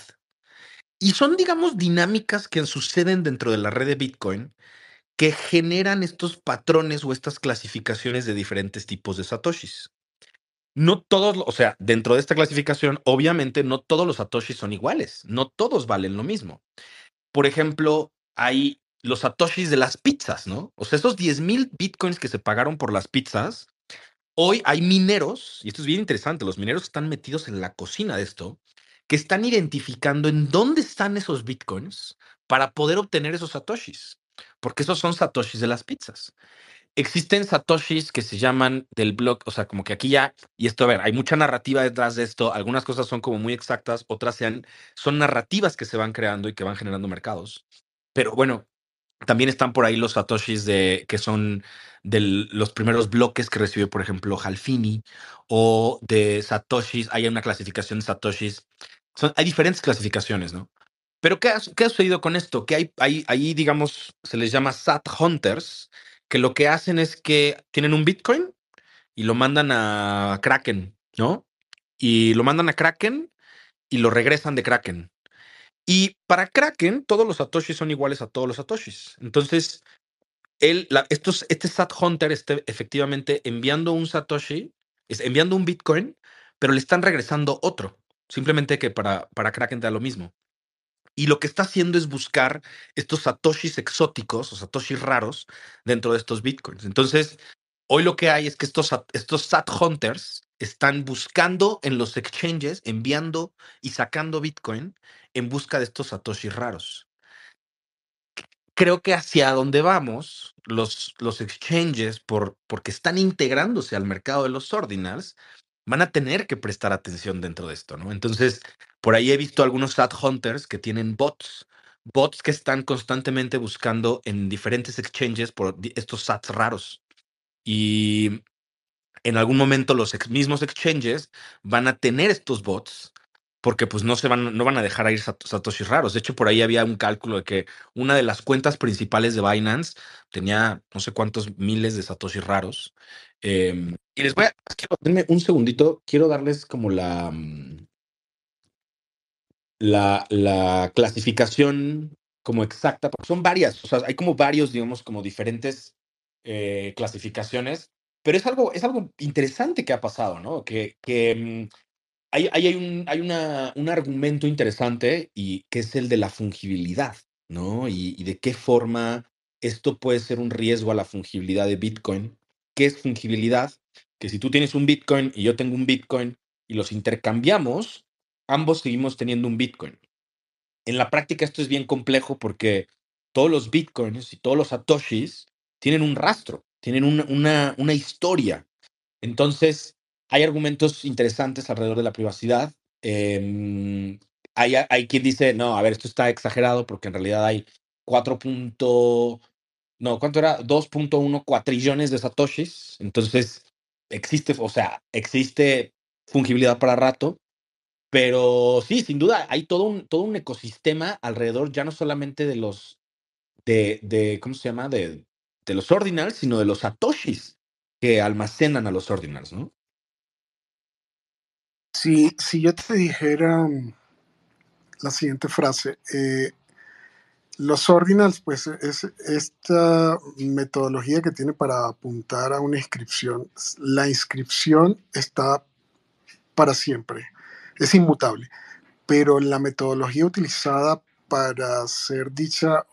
Y son, digamos, dinámicas que suceden dentro de la red de Bitcoin que generan estos patrones o estas clasificaciones de diferentes tipos de satoshis. No todos, o sea, dentro de esta clasificación, obviamente no todos los satoshis son iguales, no todos valen lo mismo. Por ejemplo, hay los satoshis de las pizzas, ¿no? O sea, esos 10 mil bitcoins que se pagaron por las pizzas, hoy hay mineros, y esto es bien interesante, los mineros están metidos en la cocina de esto, que están identificando en dónde están esos bitcoins para poder obtener esos satoshis, porque esos son satoshis de las pizzas. Existen satoshis que se llaman del blog, o sea, como que aquí ya, y esto, a ver, hay mucha narrativa detrás de esto, algunas cosas son como muy exactas, otras sean, son narrativas que se van creando y que van generando mercados. Pero bueno, también están por ahí los satoshis de, que son de los primeros bloques que recibió, por ejemplo, Halfini, o de satoshis, hay una clasificación de satoshis, son, hay diferentes clasificaciones, ¿no? Pero ¿qué ha, qué ha sucedido con esto? Que hay, hay, ahí, digamos, se les llama SAT Hunters, que lo que hacen es que tienen un Bitcoin y lo mandan a Kraken, ¿no? Y lo mandan a Kraken y lo regresan de Kraken. Y para Kraken, todos los satoshis son iguales a todos los satoshis. Entonces, él, estos, este SAT Hunter está efectivamente enviando un satoshi, enviando un Bitcoin, pero le están regresando otro. Simplemente que para, para Kraken da lo mismo. Y lo que está haciendo es buscar estos satoshis exóticos o satoshis raros dentro de estos bitcoins. Entonces, hoy lo que hay es que estos, estos sat hunters están buscando en los exchanges, enviando y sacando bitcoin en busca de estos satoshis raros. Creo que hacia donde vamos, los, los exchanges, por, porque están integrándose al mercado de los ordinals, van a tener que prestar atención dentro de esto, ¿no? Entonces, por ahí he visto algunos SAT hunters que tienen bots, bots que están constantemente buscando en diferentes exchanges por estos SATs raros. Y en algún momento los mismos exchanges van a tener estos bots porque pues no se van, no van a dejar a ir sat- satoshis raros. De hecho, por ahí había un cálculo de que una de las cuentas principales de Binance tenía no sé cuántos miles de satoshis raros. Em, y les voy a, quiero- denme un segundito, quiero darles como la, mm, la, la clasificación como exacta, porque son varias, o sea, hay como varios, digamos, como diferentes eh, clasificaciones, pero es algo, es algo interesante que ha pasado, ¿no? Que, que mm, hay, hay, un, hay una, un argumento interesante y que es el de la fungibilidad, ¿no? Y de qué forma esto puede ser un riesgo a la fungibilidad de Bitcoin. ¿Qué es fungibilidad? Que si tú tienes un Bitcoin y yo tengo un Bitcoin y los intercambiamos, ambos seguimos teniendo un Bitcoin. En la práctica esto es bien complejo porque todos los Bitcoins y todos los Satoshis tienen un rastro, tienen una, una, una historia. Entonces, hay argumentos interesantes alrededor de la privacidad. Em, hay, hay quien dice, no, a ver, esto está exagerado porque en realidad hay 4. no, ¿cuánto era? 2.1 cuatrillones de satoshis. Entonces, existe, o sea, existe fungibilidad para rato. Pero sí, sin duda, hay todo un, todo un ecosistema alrededor, ya no solamente de los, de, de ¿cómo se llama? De, de los ordinals, sino de los satoshis que almacenan a los ordinals, ¿no? Si, si yo te dijera mm, la siguiente frase, eh, los ordinals, pues es esta metodología que tiene para apuntar a una inscripción. La inscripción está para siempre, es inmutable, pero la metodología utilizada para hacer dicha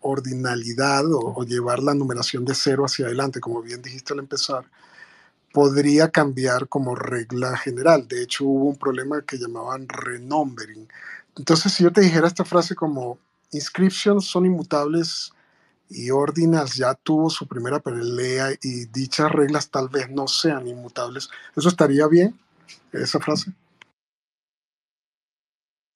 ordinalidad o, o llevar la numeración de cero hacia adelante, como bien dijiste al empezar, podría cambiar como regla general. De hecho, hubo un problema que llamaban renumbering. Entonces, si yo te dijera esta frase como inscriptions son inmutables y ordinals ya tuvo su primera pelea y dichas reglas tal vez no sean inmutables, ¿eso estaría bien? Esa frase.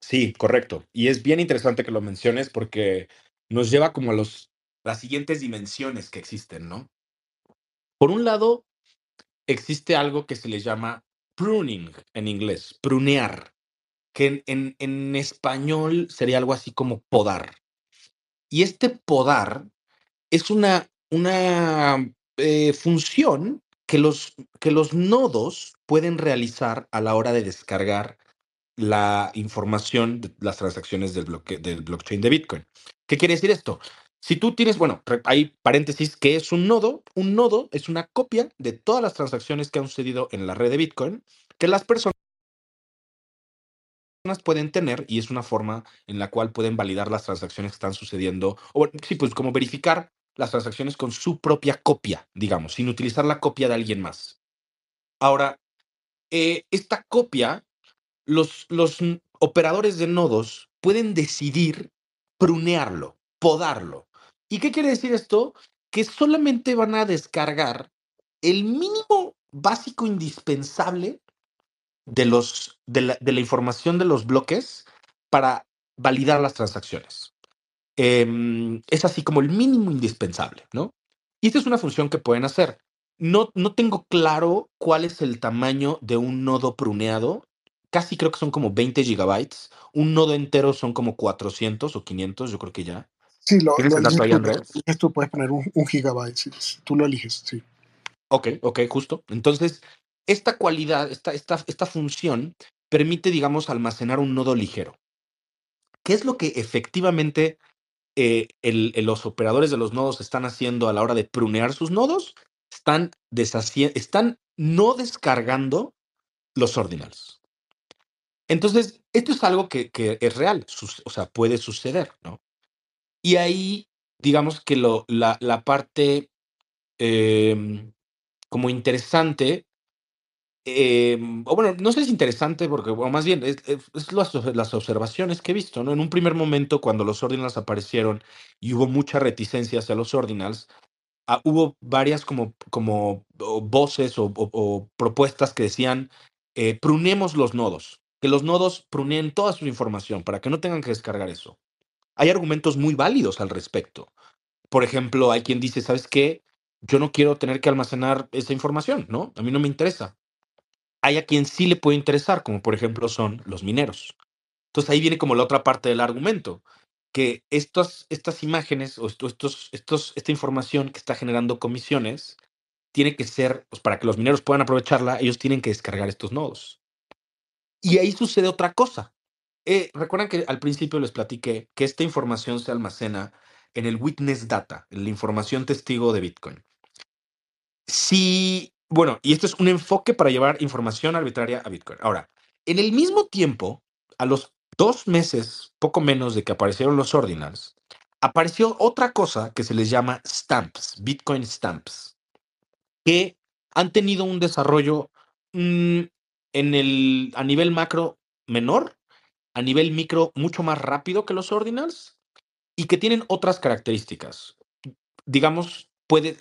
Sí, correcto. Y es bien interesante que lo menciones porque nos lleva como a los, las siguientes dimensiones que existen, ¿no? Por un lado, existe algo que se le llama pruning en inglés, prunear, que en, en, español sería algo así como podar. Y este podar es una, una eh, función que los, que los nodos pueden realizar a la hora de descargar la información de las transacciones del, bloque, del blockchain de Bitcoin. ¿Qué quiere decir esto? Si tú tienes, bueno, hay paréntesis, que es un nodo? Un nodo es una copia de todas las transacciones que han sucedido en la red de Bitcoin que las personas pueden tener y es una forma en la cual pueden validar las transacciones que están sucediendo, o sí, pues como verificar las transacciones con su propia copia, digamos, sin utilizar la copia de alguien más. Ahora, eh, esta copia, los, los operadores de nodos pueden decidir prunearlo, podarlo. ¿Y qué quiere decir esto? Que solamente van a descargar el mínimo básico indispensable de, los, de, la, de la información de los bloques para validar las transacciones. Eh, es así como el mínimo indispensable, ¿no? Y esta es una función que pueden hacer. No, no tengo claro cuál es el tamaño de un nodo pruneado. Casi creo que son como 20 gigabytes. Un nodo entero son como 400 o 500, yo creo que ya. Sí, lo, ¿Tienes lo el dato ahí, eliges tú, eliges tú, puedes poner un, un gigabyte, si tú lo eliges, sí. Ok, ok, justo. Entonces, esta cualidad, esta, esta, esta función permite, digamos, almacenar un nodo ligero. ¿Qué es lo que efectivamente eh, el- los operadores de los nodos están haciendo a la hora de prunear sus nodos? Están, están no descargando los ordinals. Entonces, esto es algo que, que es real, o sea, puede suceder, ¿no? Y ahí, digamos que lo, la, la parte em, como interesante o bueno, no sé si es interesante porque, más bien, es, las, observaciones que he visto, ¿no? En un primer momento, cuando los ordinals aparecieron y hubo mucha reticencia hacia los ordinals, ah, hubo varias como, como voces o, propuestas que decían, eh, prunemos los nodos, que los nodos pruneen toda su información para que no tengan que descargar eso. Hay argumentos muy válidos al respecto. Por ejemplo, hay quien dice, ¿sabes qué? Yo no quiero tener que almacenar esa información, ¿no? A mí no me interesa hay a quien sí le puede interesar, como por ejemplo son los mineros. Entonces ahí viene como la otra parte del argumento, que estos, estas imágenes o esto- estos, estos, esta información que está generando comisiones tiene que ser, pues para que los mineros puedan aprovecharla, ellos tienen que descargar estos nodos. Y ahí sucede otra cosa. Eh, Recuerdan que al principio les platiqué que esta información se almacena en el witness data, en la información testigo de Bitcoin. Sí, bueno, y esto es un enfoque para llevar información arbitraria a Bitcoin. Ahora, En el mismo tiempo, a los dos meses, poco menos de que aparecieron los ordinals, apareció otra cosa que se les llama stamps, Bitcoin stamps, que han tenido un desarrollo mm, en el, a nivel macro menor, a nivel micro mucho más rápido que los ordinals y que tienen otras características. Digamos, puede,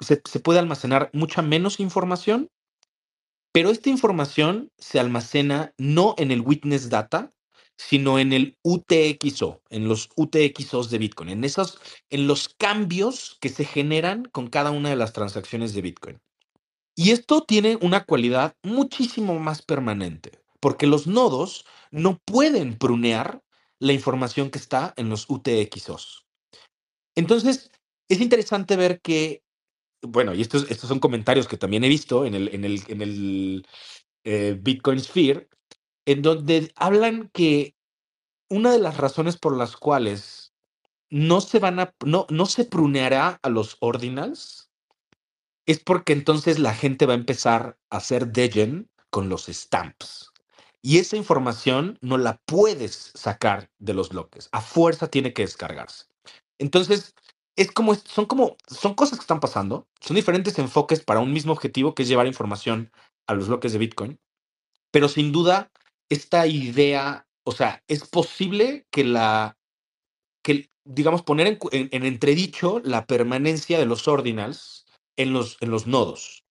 se, puede almacenar mucha menos información, pero esta información se almacena no en el witness data, sino en el UTXO, en los UTXOs de Bitcoin, en esos, en los cambios que se generan con cada una de las transacciones de Bitcoin. Y esto tiene una cualidad muchísimo más permanente, porque los nodos no pueden prunear la información que está en los UTXOs. Entonces, es interesante ver que, bueno, y estos, estos son comentarios que también he visto en el, en el, en el eh, Bitcoin Sphere, en donde hablan que una de las razones por las cuales no se van a, no, no se pruneará a los ordinals es porque entonces la gente va a empezar a hacer degen con los stamps. Y esa información no la puedes sacar de los bloques. A fuerza tiene que descargarse. Entonces, es como, son como, son cosas que están pasando. Son diferentes enfoques para un mismo objetivo, que es llevar información a los bloques de Bitcoin. Pero sin duda, esta idea, o sea, es posible que la, que, digamos, poner en, entredicho la permanencia de los ordinals en los, en los nodos.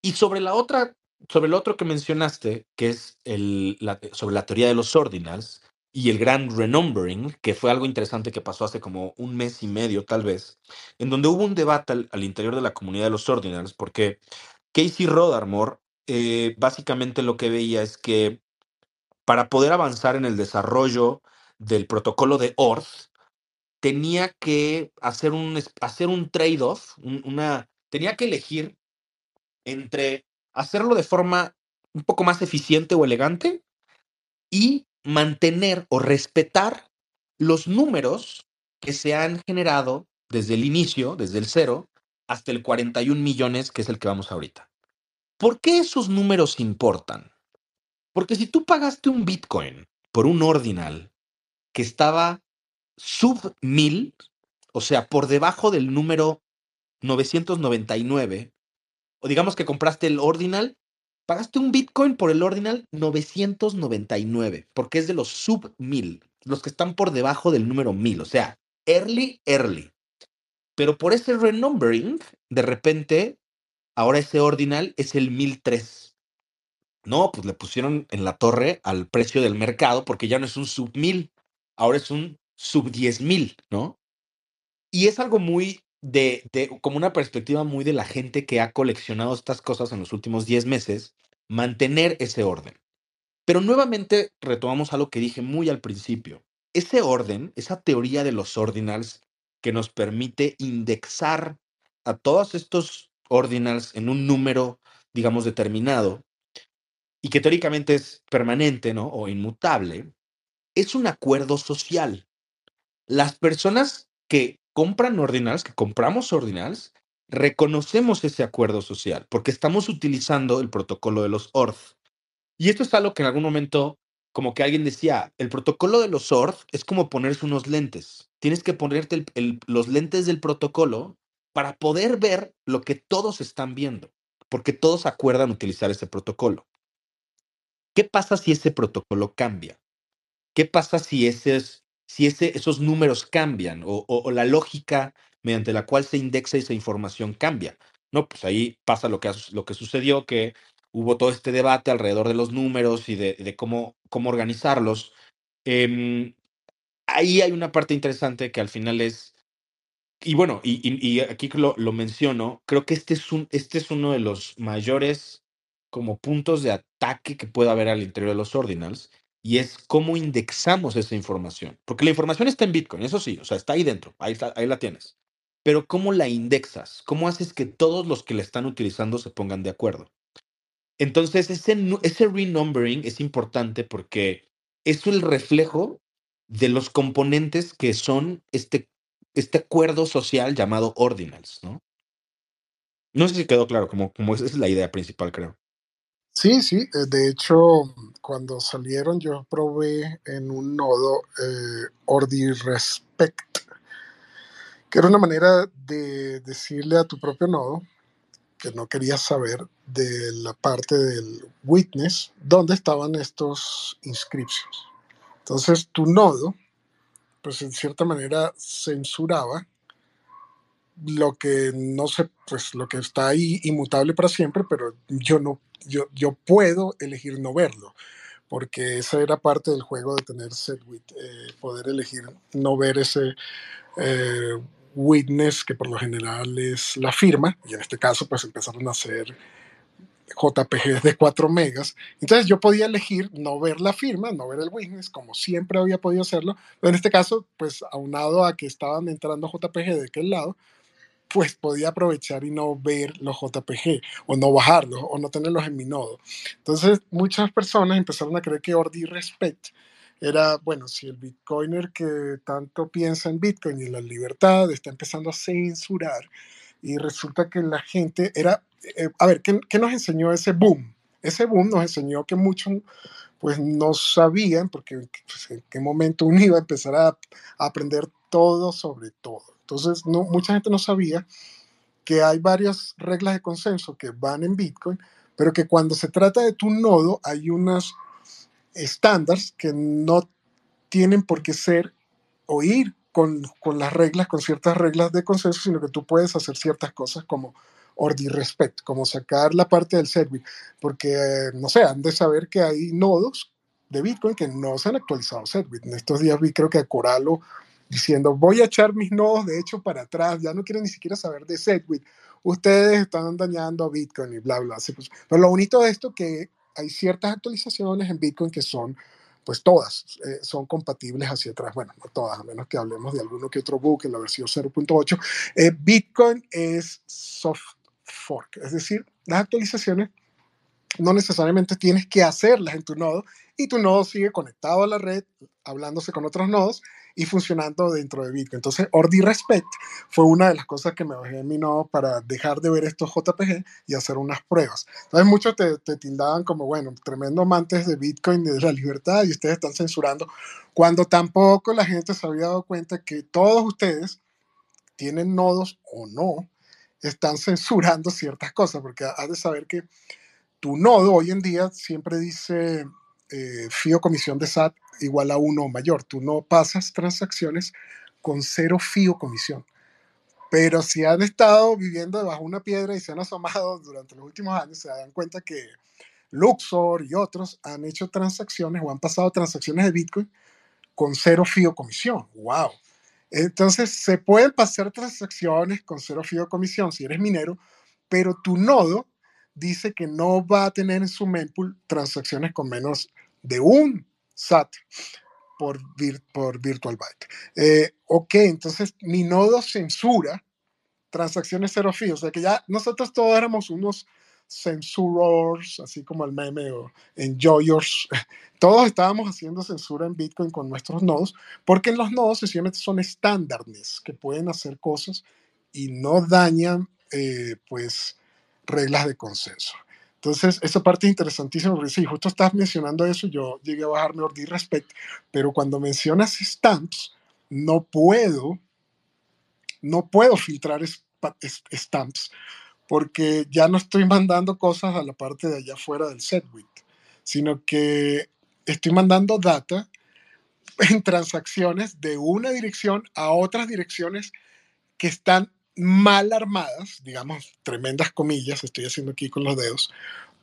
Y sobre la otra, sobre lo otro que mencionaste, que es el, sobre la teoría de los ordinals y el gran renumbering, que fue algo interesante que pasó hace como un mes y medio, tal vez, en donde hubo un debate al, interior de la comunidad de los ordinals, porque Casey Rodarmore eh, básicamente lo que veía es que para poder avanzar en el desarrollo del protocolo de ORth, tenía que hacer un, hacer un trade-off, un- una, tenía que elegir entre hacerlo de forma un poco más eficiente o elegante y mantener o respetar los números que se han generado desde el inicio, desde el cero, hasta el 41 millones, que es el que vamos ahorita. ¿Por qué esos números importan? Porque si tú pagaste un Bitcoin por un ordinal que estaba sub 1000, o sea, por debajo del número 999, o digamos que compraste el ordinal, pagaste un Bitcoin por el ordinal 999, porque es de los sub 1000, los que están por debajo del número 1000, o sea, early, early. Pero por ese renumbering, de repente, ahora ese ordinal es el 1003. No, pues le pusieron en la torre al precio del mercado porque ya no es un sub 1000, ahora es un sub 10000, ¿no? Y es algo muy de, de, como una perspectiva muy de la gente que ha coleccionado estas cosas en los últimos 10 meses, mantener ese orden. Pero nuevamente retomamos algo que dije muy al principio. Ese orden, esa teoría de los ordinals que nos permite indexar a todos estos ordinals en un número, digamos, determinado, y que teóricamente es permanente, ¿no? O inmutable, es un acuerdo social. Las personas que compran ordinals, que compramos ordinals, reconocemos ese acuerdo social porque estamos utilizando el protocolo de los ORF. Y esto es algo que en algún momento, como que alguien decía, el protocolo de los ORF es como ponerse unos lentes. Tienes que ponerte los lentes del protocolo para poder ver lo que todos están viendo, porque todos acuerdan utilizar ese protocolo. ¿Qué pasa si ese protocolo cambia? ¿Qué pasa si, ese es- si ese, esos números cambian o, la lógica mediante la cual se indexa esa información cambia? No, pues ahí pasa lo que, lo que sucedió, que hubo todo este debate alrededor de los números y de, cómo, cómo organizarlos. Em, ahí hay una parte interesante que al final es, y bueno, y aquí lo, lo menciono, creo que este es, un, este es uno de los mayores como puntos de ataque que puede haber al interior de los ordinals, y es cómo indexamos esa información. Porque la información está en Bitcoin, eso sí, o sea, está ahí dentro, ahí, está- ahí la tienes. Pero ¿cómo la indexas? ¿Cómo haces que todos los que la están utilizando se pongan de acuerdo? Entonces, ese, ese renumbering es importante porque es el reflejo de los componentes que son este, este acuerdo social llamado ordinals, ¿no? No sé si quedó claro, como, como esa es la idea principal, creo. Sí, sí, eh, de hecho, cuando salieron yo probé en un nodo eh, Ordi Respect, que era una manera de decirle a tu propio nodo que no querías saber de la parte del witness dónde estaban estos inscriptions. Entonces tu nodo, pues en cierta manera censuraba lo que no sé, pues lo que está ahí inmutable para siempre, pero yo no, yo, yo puedo elegir no verlo, porque esa era parte del juego de tener SetWit, eh, poder elegir no ver ese eh, witness que por lo general es la firma, y en este caso pues empezaron a hacer JPGs de 4 megas. Entonces yo podía elegir no ver la firma, no ver el witness, como siempre había podido hacerlo, pero en este caso, pues aunado a que estaban entrando JPG de aquel lado, pues podía aprovechar y no ver los JPG o no bajarlos o no tenerlos en mi nodo. Entonces muchas personas empezaron a creer que Ordi Respect era, bueno, si el bitcoiner que tanto piensa en Bitcoin y en la libertad está empezando a censurar y resulta que la gente era, eh, a ver, ¿qué, ¿qué, nos enseñó ese boom? Ese boom nos enseñó que muchos pues no sabían, porque pues, en qué momento uno iba a empezar a, a aprender todo sobre todo. Entonces, no, mucha gente no sabía que hay varias reglas de consenso que van en Bitcoin, pero que cuando se trata de tu nodo hay unos estándares que no tienen por qué ser o ir con, con, las reglas, con ciertas reglas de consenso, sino que tú puedes hacer ciertas cosas como ordi respect, como sacar la parte del Segwit, porque, no sé, han de saber que hay nodos de Bitcoin que no se han actualizado. En estos días vi creo que a Coralo diciendo, voy a echar mis nodos de hecho para atrás, ya no quiero ni siquiera saber de Segwit, ustedes están dañando a Bitcoin y bla, bla. Pues, pero lo bonito de esto es que hay ciertas actualizaciones en Bitcoin que son, pues todas, eh, son compatibles hacia atrás. Bueno, no todas, a menos que hablemos de alguno que otro book en la versión 0.8. Eh, Bitcoin es soft fork, es decir, las actualizaciones no necesariamente tienes que hacerlas en tu nodo y tu nodo sigue conectado a la red, hablándose con otros nodos y funcionando dentro de Bitcoin. Entonces, Ordi Respect fue una de las cosas que me bajé en mi nodo para dejar de ver estos JPG y hacer unas pruebas. Entonces, muchos te, te tildaban como, bueno, tremendo amantes de Bitcoin y de la libertad y ustedes están censurando, cuando tampoco la gente se había dado cuenta que todos ustedes tienen nodos o no, están censurando ciertas cosas, porque has de saber que tu nodo hoy en día siempre dice eh, FIO comisión de SAT igual a uno o mayor. Tú no pasas transacciones con cero FIO comisión. Pero si han estado viviendo debajo de una piedra y se han asomado durante los últimos años, se dan cuenta que Luxor y otros han hecho transacciones o han pasado transacciones de Bitcoin con cero FIO comisión. ¡Wow! Entonces, se pueden pasar transacciones con cero FIO comisión si eres minero, pero tu nodo dice que no va a tener en su mempool transacciones con menos de un SAT por, por Virtual Byte. Eh, ok, entonces mi nodo censura transacciones cero fee, o sea que ya nosotros todos éramos unos censurers, así como el meme o enjoyers. Todos estábamos haciendo censura en Bitcoin con nuestros nodos, porque en los nodos sencillamente son estándares que pueden hacer cosas y no dañan, eh, pues, reglas de consenso. Entonces, esa parte es interesantísima porque sí, justo estás mencionando eso, yo llegué a bajarme Ordi Respect, pero cuando mencionas stamps, no puedo, no puedo filtrar stamps porque ya no estoy mandando cosas a la parte de allá afuera del setwit, sino que estoy mandando data en transacciones de una dirección a otras direcciones que están mal armadas, digamos, tremendas comillas, estoy haciendo aquí con los dedos,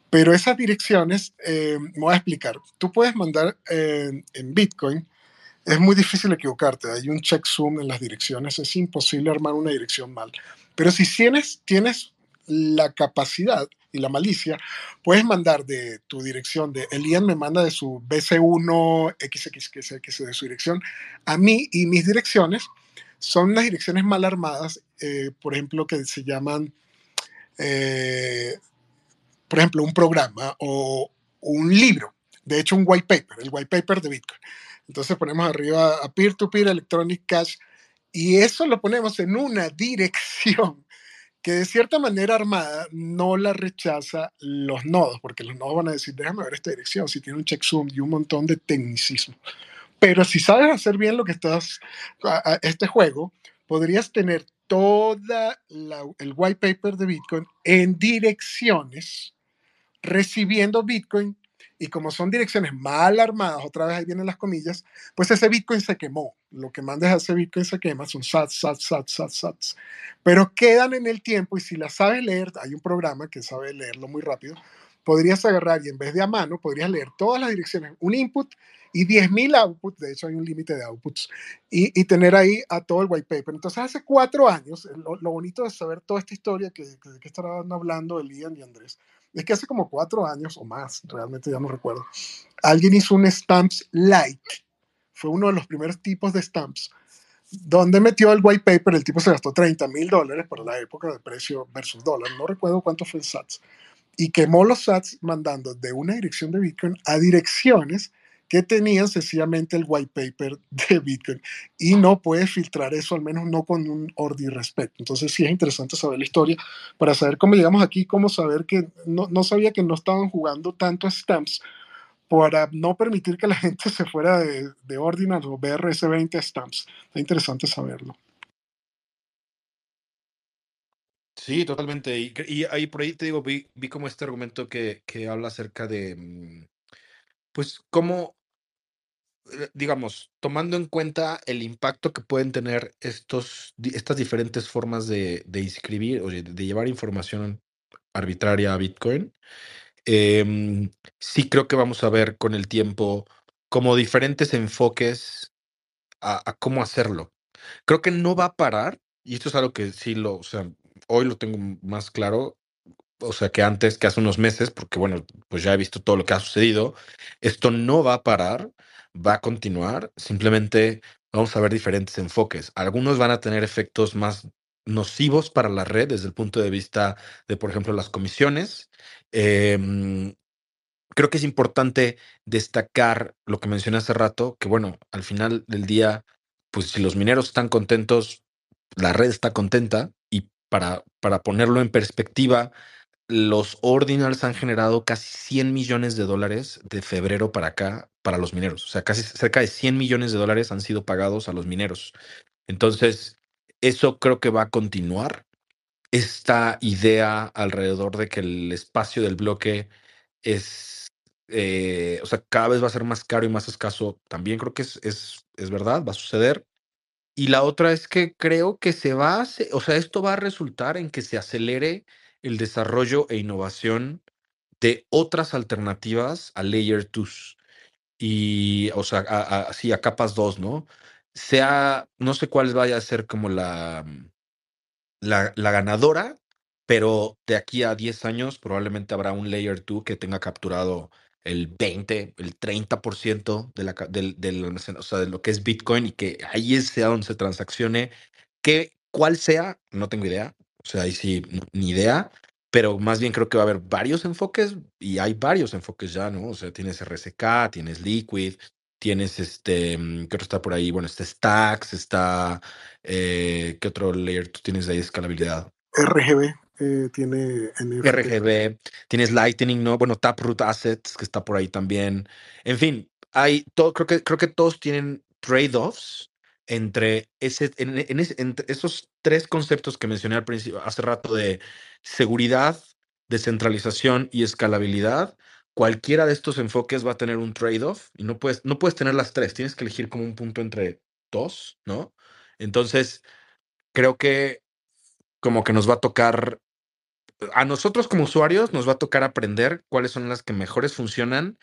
pero esas direcciones, eh, me voy a explicar, tú puedes mandar eh, en Bitcoin, es muy difícil equivocarte, hay un checksum en las direcciones, es imposible armar una dirección mal, pero si tienes, tienes la capacidad y la malicia, puedes mandar de tu dirección, de Elian me manda de su BC1 XXX de su dirección a mí y mis direcciones, son las direcciones mal armadas, eh, por ejemplo, que se llaman, eh, por ejemplo, un programa o un libro, de hecho un white paper, el white paper de Bitcoin. Entonces ponemos arriba a peer-to-peer -peer electronic cash y eso lo ponemos en una dirección que de cierta manera armada no la rechaza los nodos, porque los nodos van a decir, déjame ver esta dirección, si tiene un checksum y un montón de tecnicismo. Pero si sabes hacer bien lo que estás, este juego, podrías tener toda el white paper de Bitcoin en direcciones, recibiendo Bitcoin y como son direcciones mal armadas, otra vez ahí vienen las comillas, pues ese Bitcoin se quemó. Lo que mandes a ese Bitcoin se quema, son sats, sats, sats, sats, sats. Pero quedan en el tiempo y si las sabes leer, hay un programa que sabe leerlo muy rápido, podrías agarrar y en vez de a mano, podrías leer todas las direcciones, un input y 10.000 outputs, de hecho hay un límite de outputs, y, y, tener ahí a todo el white paper. Entonces hace cuatro años, lo, bonito de saber toda esta historia que, que, que estaban hablando Elian y Andrés, es que hace como cuatro años o más, realmente ya no recuerdo, alguien hizo un Stamps Lite. Fue uno de los primeros tipos de stamps. Donde metió el white paper, el tipo se gastó 30 mil dólares por la época de precio versus dólar. No recuerdo cuánto fue el SATS. Y quemó los SATs mandando de una dirección de Bitcoin a direcciones que tenían sencillamente el white paper de Bitcoin y no puede filtrar eso, al menos no con un order respect. Entonces sí es interesante saber la historia para saber cómo llegamos aquí, cómo saber que no, no sabía que no estaban jugando tanto stamps para no permitir que la gente se fuera de, de Ordinal o BRS20 stamps. Es interesante saberlo. Sí, totalmente. Y, ahí por ahí te digo, vi, vi como este argumento que, que habla acerca de, mm, pues, cómo eh, digamos, tomando en cuenta el impacto que pueden tener estos, estas diferentes formas de, de inscribir o de, llevar información arbitraria a Bitcoin, em, sí creo que vamos a ver con el tiempo como diferentes enfoques a, a, cómo hacerlo. Creo que no va a parar, y esto es algo que sí lo, o sea, hoy lo tengo más claro, o sea, que antes, que hace unos meses, porque bueno, pues ya he visto todo lo que ha sucedido, esto no va a parar va a continuar, simplemente vamos a ver diferentes enfoques. Algunos van a tener efectos más nocivos para la red desde el punto de vista de, por ejemplo, las comisiones. Em, creo que es importante destacar lo que mencioné hace rato, que bueno, al final del día, pues si los mineros están contentos, la red está contenta para, para ponerlo en perspectiva, los ordinals han generado casi 100 millones de dólares de febrero para acá para los mineros. O sea, casi cerca de 100 millones de dólares han sido pagados a los mineros. Entonces, eso creo que va a continuar. Esta idea alrededor de que el espacio del bloque es, eh, o sea, cada vez va a ser más caro y más escaso, también creo que es, es, es verdad, va a suceder. Y la otra es que creo que se va a, o sea, esto va a resultar en que se acelere el desarrollo e innovación de otras alternativas a Layer 2 y, o sea, así a, capas 2, ¿no? Sea, no sé cuál vaya a ser como la, la, la, ganadora, pero de aquí a 10 años probablemente habrá un Layer 2 que tenga capturado el 20, el 30% de la, del, del, o sea, de lo que es Bitcoin y que ahí sea donde se transaccione. Que, cuál sea, no tengo idea, o sea, ahí sí, ni idea, pero más bien creo que va a haber varios enfoques y hay varios enfoques ya, ¿no? O sea, tienes RSK, tienes Liquid, tienes este, mm, ¿qué otro está por ahí? Bueno, está Stacks, está, eh, ¿qué otro layer tú tienes de ahí de escalabilidad? RGB. Eh, tiene RGB, tienes Lightning, ¿no? Bueno, Taproot Assets, que está por ahí también. En fin, hay todo, creo que, creo que todos tienen trade-offs entre, ese, en, esos tres conceptos que mencioné al principio, hace rato de seguridad, descentralización y escalabilidad, cualquiera de estos enfoques va a tener un trade-off y no puedes, no puedes tener las tres, tienes que elegir como un punto entre dos, ¿no? Entonces, creo que como que nos va a tocar, a nosotros como usuarios nos va a tocar aprender cuáles son las que mejores funcionan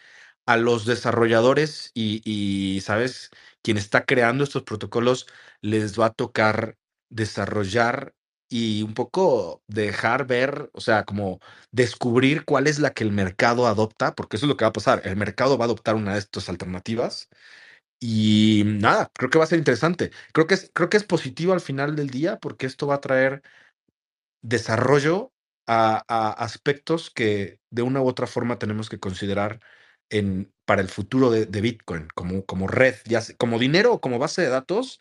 a los desarrolladores y, y, ¿sabes? quien está creando estos protocolos les va a tocar desarrollar y un poco dejar ver, o sea, como descubrir cuál es la que el mercado adopta, porque eso es lo que va a pasar. El mercado va a adoptar una de estas alternativas. Y nada, creo que va a ser interesante. Creo que es, creo que es positivo al final del día porque esto va a traer desarrollo a, aspectos que de una u otra forma tenemos que considerar en, para el futuro de, Bitcoin, como, como red, ya como dinero o como base de datos,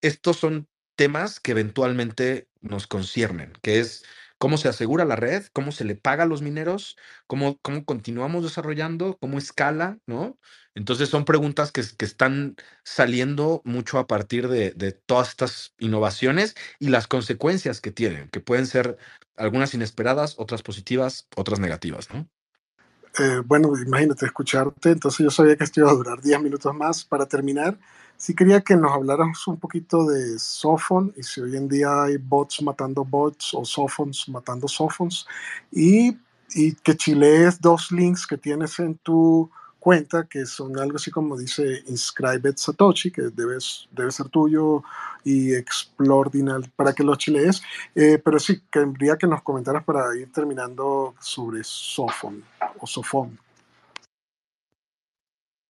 estos son temas que eventualmente nos conciernen, que es cómo se asegura la red, cómo se le paga a los mineros, cómo, cómo continuamos desarrollando, cómo escala, ¿no? Entonces son preguntas que, que están saliendo mucho a partir de, de todas estas innovaciones y las consecuencias que tienen, que pueden ser algunas inesperadas, otras positivas, otras negativas, ¿no? Eh, bueno, imagínate escucharte, entonces yo sabía que esto iba a durar 10 minutos más. Para terminar, sí quería que nos habláramos un poquito de Sophon y si hoy en día hay bots matando bots o Sophons matando Sophons y, y que chilees dos links que tienes en tu cuenta que son algo así como dice Inscribed Satoshi, que debes, debe ser tuyo, y Explordinal para que los chilees. Eh, pero sí, querría que nos comentaras para ir terminando sobre Sophon o Sophon.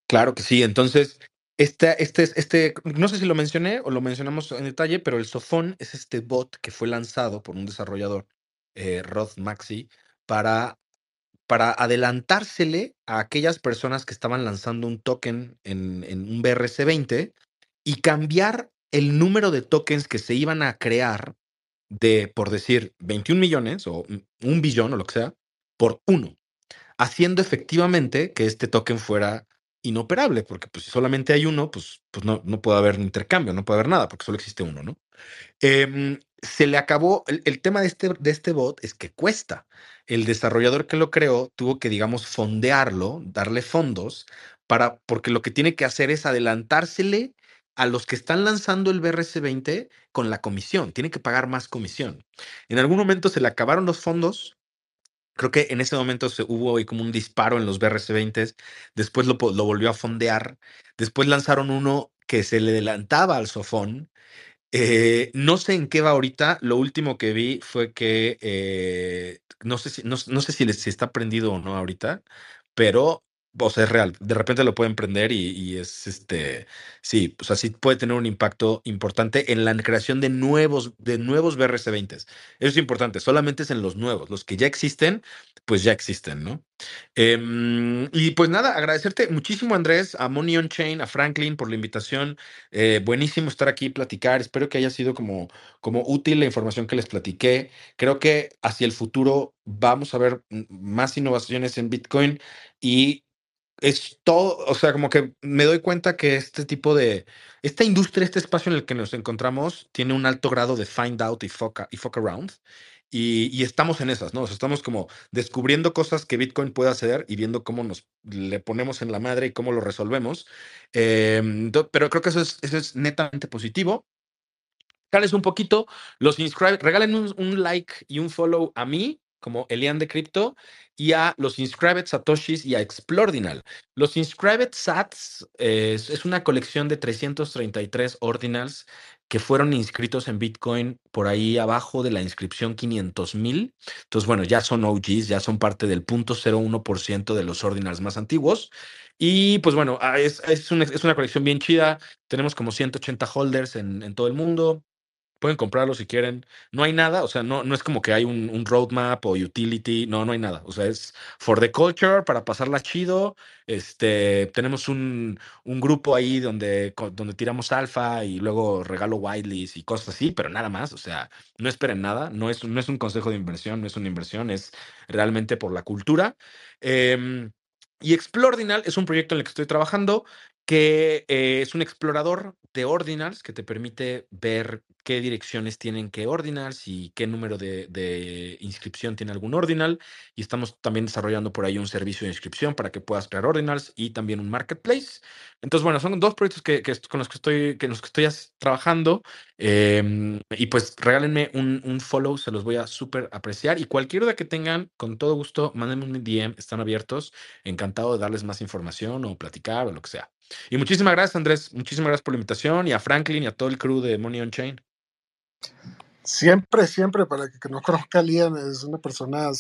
Claro que sí. Entonces, este, este, este, no sé si lo mencioné o lo mencionamos en detalle, pero el Sophon es este bot que fue lanzado por un desarrollador, eh, Rod Maxi, para para adelantársele a aquellas personas que estaban lanzando un token en, en un BRC20 y cambiar el número de tokens que se iban a crear de, por decir, 21 millones o un billón o lo que sea, por uno, haciendo efectivamente que este token fuera inoperable, porque pues si solamente hay uno, pues, pues no, no puede haber intercambio, no puede haber nada, porque solo existe uno, ¿no? Em, se le acabó, el, el, tema de este, de este bot es que cuesta. El desarrollador que lo creó tuvo que, digamos, fondearlo, darle fondos, para, porque lo que tiene que hacer es adelantársele a los que están lanzando el BRC20 con la comisión, tiene que pagar más comisión. En algún momento se le acabaron los fondos, creo que en ese momento se, hubo como un disparo en los BRC20, después lo, lo volvió a fondear, después lanzaron uno que se le adelantaba al sofón, eh, no sé en qué va ahorita. Lo último que vi fue que eh, no sé si, no, no sé si, les, si está prendido o no ahorita, pero o sea, es real. De repente lo pueden prender y, es este, sí, pues así puede tener un impacto importante en la creación de nuevos, de nuevos BRC20. Eso es importante, solamente es en los nuevos. Los que ya existen, pues ya existen, ¿no? Eh, y pues nada, agradecerte muchísimo, Andrés, a Money on Chain, a Franklin por la invitación. Eh, buenísimo estar aquí platicar. Espero que haya sido como, como útil la información que les platiqué. Creo que hacia el futuro vamos a ver más innovaciones en Bitcoin y es todo, o sea, como que me doy cuenta que este tipo de, esta industria, este espacio en el que nos encontramos, tiene un alto grado de find out y fuck, y fuck around. Y, y, estamos en esas, ¿no? O sea, estamos como descubriendo cosas que Bitcoin puede hacer y viendo cómo nos le ponemos en la madre y cómo lo resolvemos. Eh, pero creo que eso es, eso es netamente positivo. Cales un poquito, los inscribe, regalen un, un like y un follow a mí como Elian de Crypto y a los Inscribed Satoshis y a Explordinal. Los Inscribed Sats es, es, una colección de 333 ordinals que fueron inscritos en Bitcoin por ahí abajo de la inscripción 500 mil. Entonces, bueno, ya son OGs, ya son parte del 0.01% de los ordinals más antiguos. Y pues bueno, ah, es, es, una, colección bien chida. Tenemos como 180 holders en todo el mundo. Pueden comprarlo si quieren. No hay nada, o sea, no, no es como que hay un, un, roadmap o utility, no, no hay nada. O sea, es for the culture, para pasarla chido. Este, tenemos un, un grupo ahí donde, donde tiramos alfa y luego regalo whiteleys y cosas así, pero nada más. O sea, no esperen nada. No es, no es un consejo de inversión, no es una inversión, es realmente por la cultura. Eh, y Explordinal es un proyecto en el que estoy trabajando que eh, es un explorador de ordinals que te permite ver qué direcciones tienen qué ordinals y qué número de, inscripción tiene algún ordinal. Y estamos también desarrollando por ahí un servicio de inscripción para que puedas crear ordinals y también un marketplace. Entonces, bueno, son dos proyectos que, con los que estoy, que los que estoy trabajando. Eh, y pues regálenme un, un, follow, se los voy a súper apreciar. Y cualquier duda que tengan, con todo gusto, mándenme un DM, están abiertos. Encantado de darles más información o platicar o lo que sea. Y muchísimas gracias, Andrés. Muchísimas gracias por la invitación y a Franklin y a todo el crew de Money on Chain. Siempre, siempre, para que nos conozca Lian, es una persona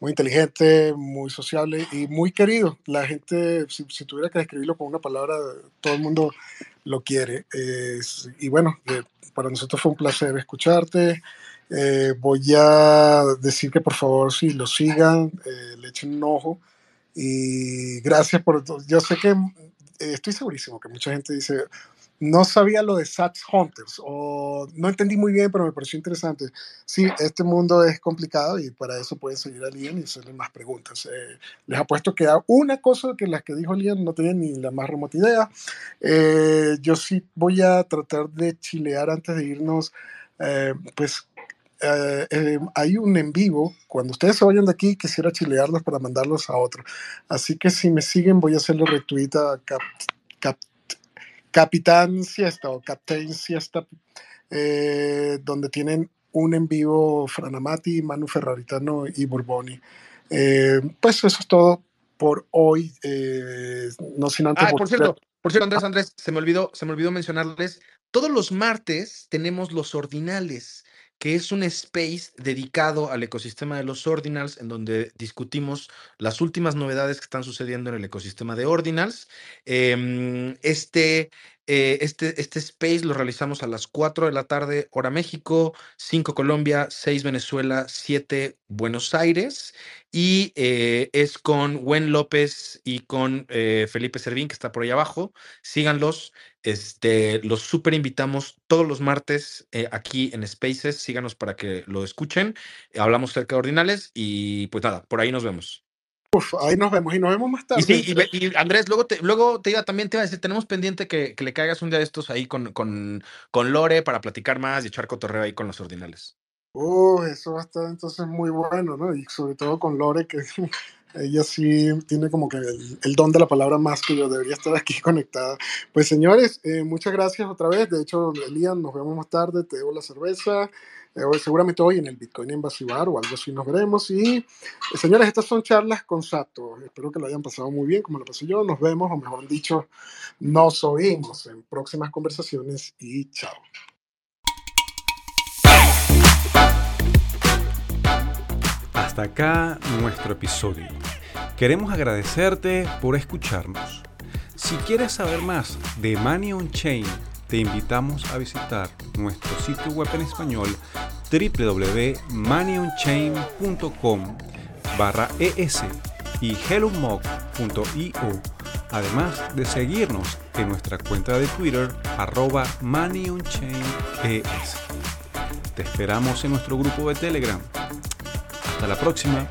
muy inteligente, muy sociable y muy querido. La gente, si, si tuviera que describirlo con una palabra, todo el mundo lo quiere. Eh, y bueno, eh, para nosotros fue un placer escucharte. Eh, voy a decir que por favor, si lo sigan, eh, le echen un ojo. Y gracias por. Yo sé que estoy segurísimo que mucha gente dice, no sabía lo de Sats Hunters, o no entendí muy bien, pero me pareció interesante. Sí, este mundo es complicado y para eso pueden seguir a Lian y hacerle más preguntas. Eh, les apuesto que una cosa que las que dijo Lian no tenía ni la más remota idea. Eh, yo sí voy a tratar de chilear antes de irnos, eh, pues hay un en vivo. Cuando ustedes se vayan de aquí, quisiera chilearlos para mandarlos a otro. Así que si me siguen, voy a hacerle retweet a Cap, Cap Capitán Siesta o Captain Siesta, eh, donde tienen un en vivo Franamati, Manu Ferraritano y Borboni. Eh, pues eso es todo por hoy. Eh, no sin antes. Ah, por cierto, por cierto, Andrés, Andrés, se me olvidó, se me olvidó mencionarles. Todos los martes tenemos los ordinales que es un space dedicado al ecosistema de los ordinals, en donde discutimos las últimas novedades que están sucediendo en el ecosistema de ordinals. Em, este, eh, este, este space lo realizamos a las 4 de la tarde, hora México, 5 Colombia, 6 Venezuela, 7 Buenos Aires. Y eh, es con Gwen López y con eh, Felipe Servín, que está por ahí abajo. Síganlos. Este, los super invitamos todos los martes aquí en Spaces. Síganos para que lo escuchen. Hablamos acerca de ordinales y pues nada, por ahí nos vemos. Uf, ahí nos vemos y nos vemos más tarde. Y sí, y, Andrés, luego te, luego te iba también te iba a decir, tenemos pendiente que, le caigas un día de estos ahí con, con, con Lore para platicar más y echar cotorreo ahí con los ordinales. Oh, eso va a estar entonces muy bueno, ¿no? Y sobre todo con Lore, que ella sí tiene como que el, don de la palabra más que yo, debería estar aquí conectada. Pues señores, eh, muchas gracias otra vez. De hecho, Elian, nos vemos más tarde, te debo la cerveza. Eh, seguramente hoy en el Bitcoin Bar o algo así nos veremos. Y eh, señores, estas son charlas con Sato. Espero que lo hayan pasado muy bien, como lo pasé yo. Nos vemos, o mejor dicho, nos oímos en próximas conversaciones y chao. Hasta acá nuestro episodio. Queremos agradecerte por escucharnos. Si quieres saber más de Money on Chain, te invitamos a visitar nuestro sitio web en español www.moneyonchain.com barra es y hellomog.io, además de seguirnos en nuestra cuenta de Twitter arroba moneyonchaines. Te esperamos en nuestro grupo de Telegram. Hasta la próxima.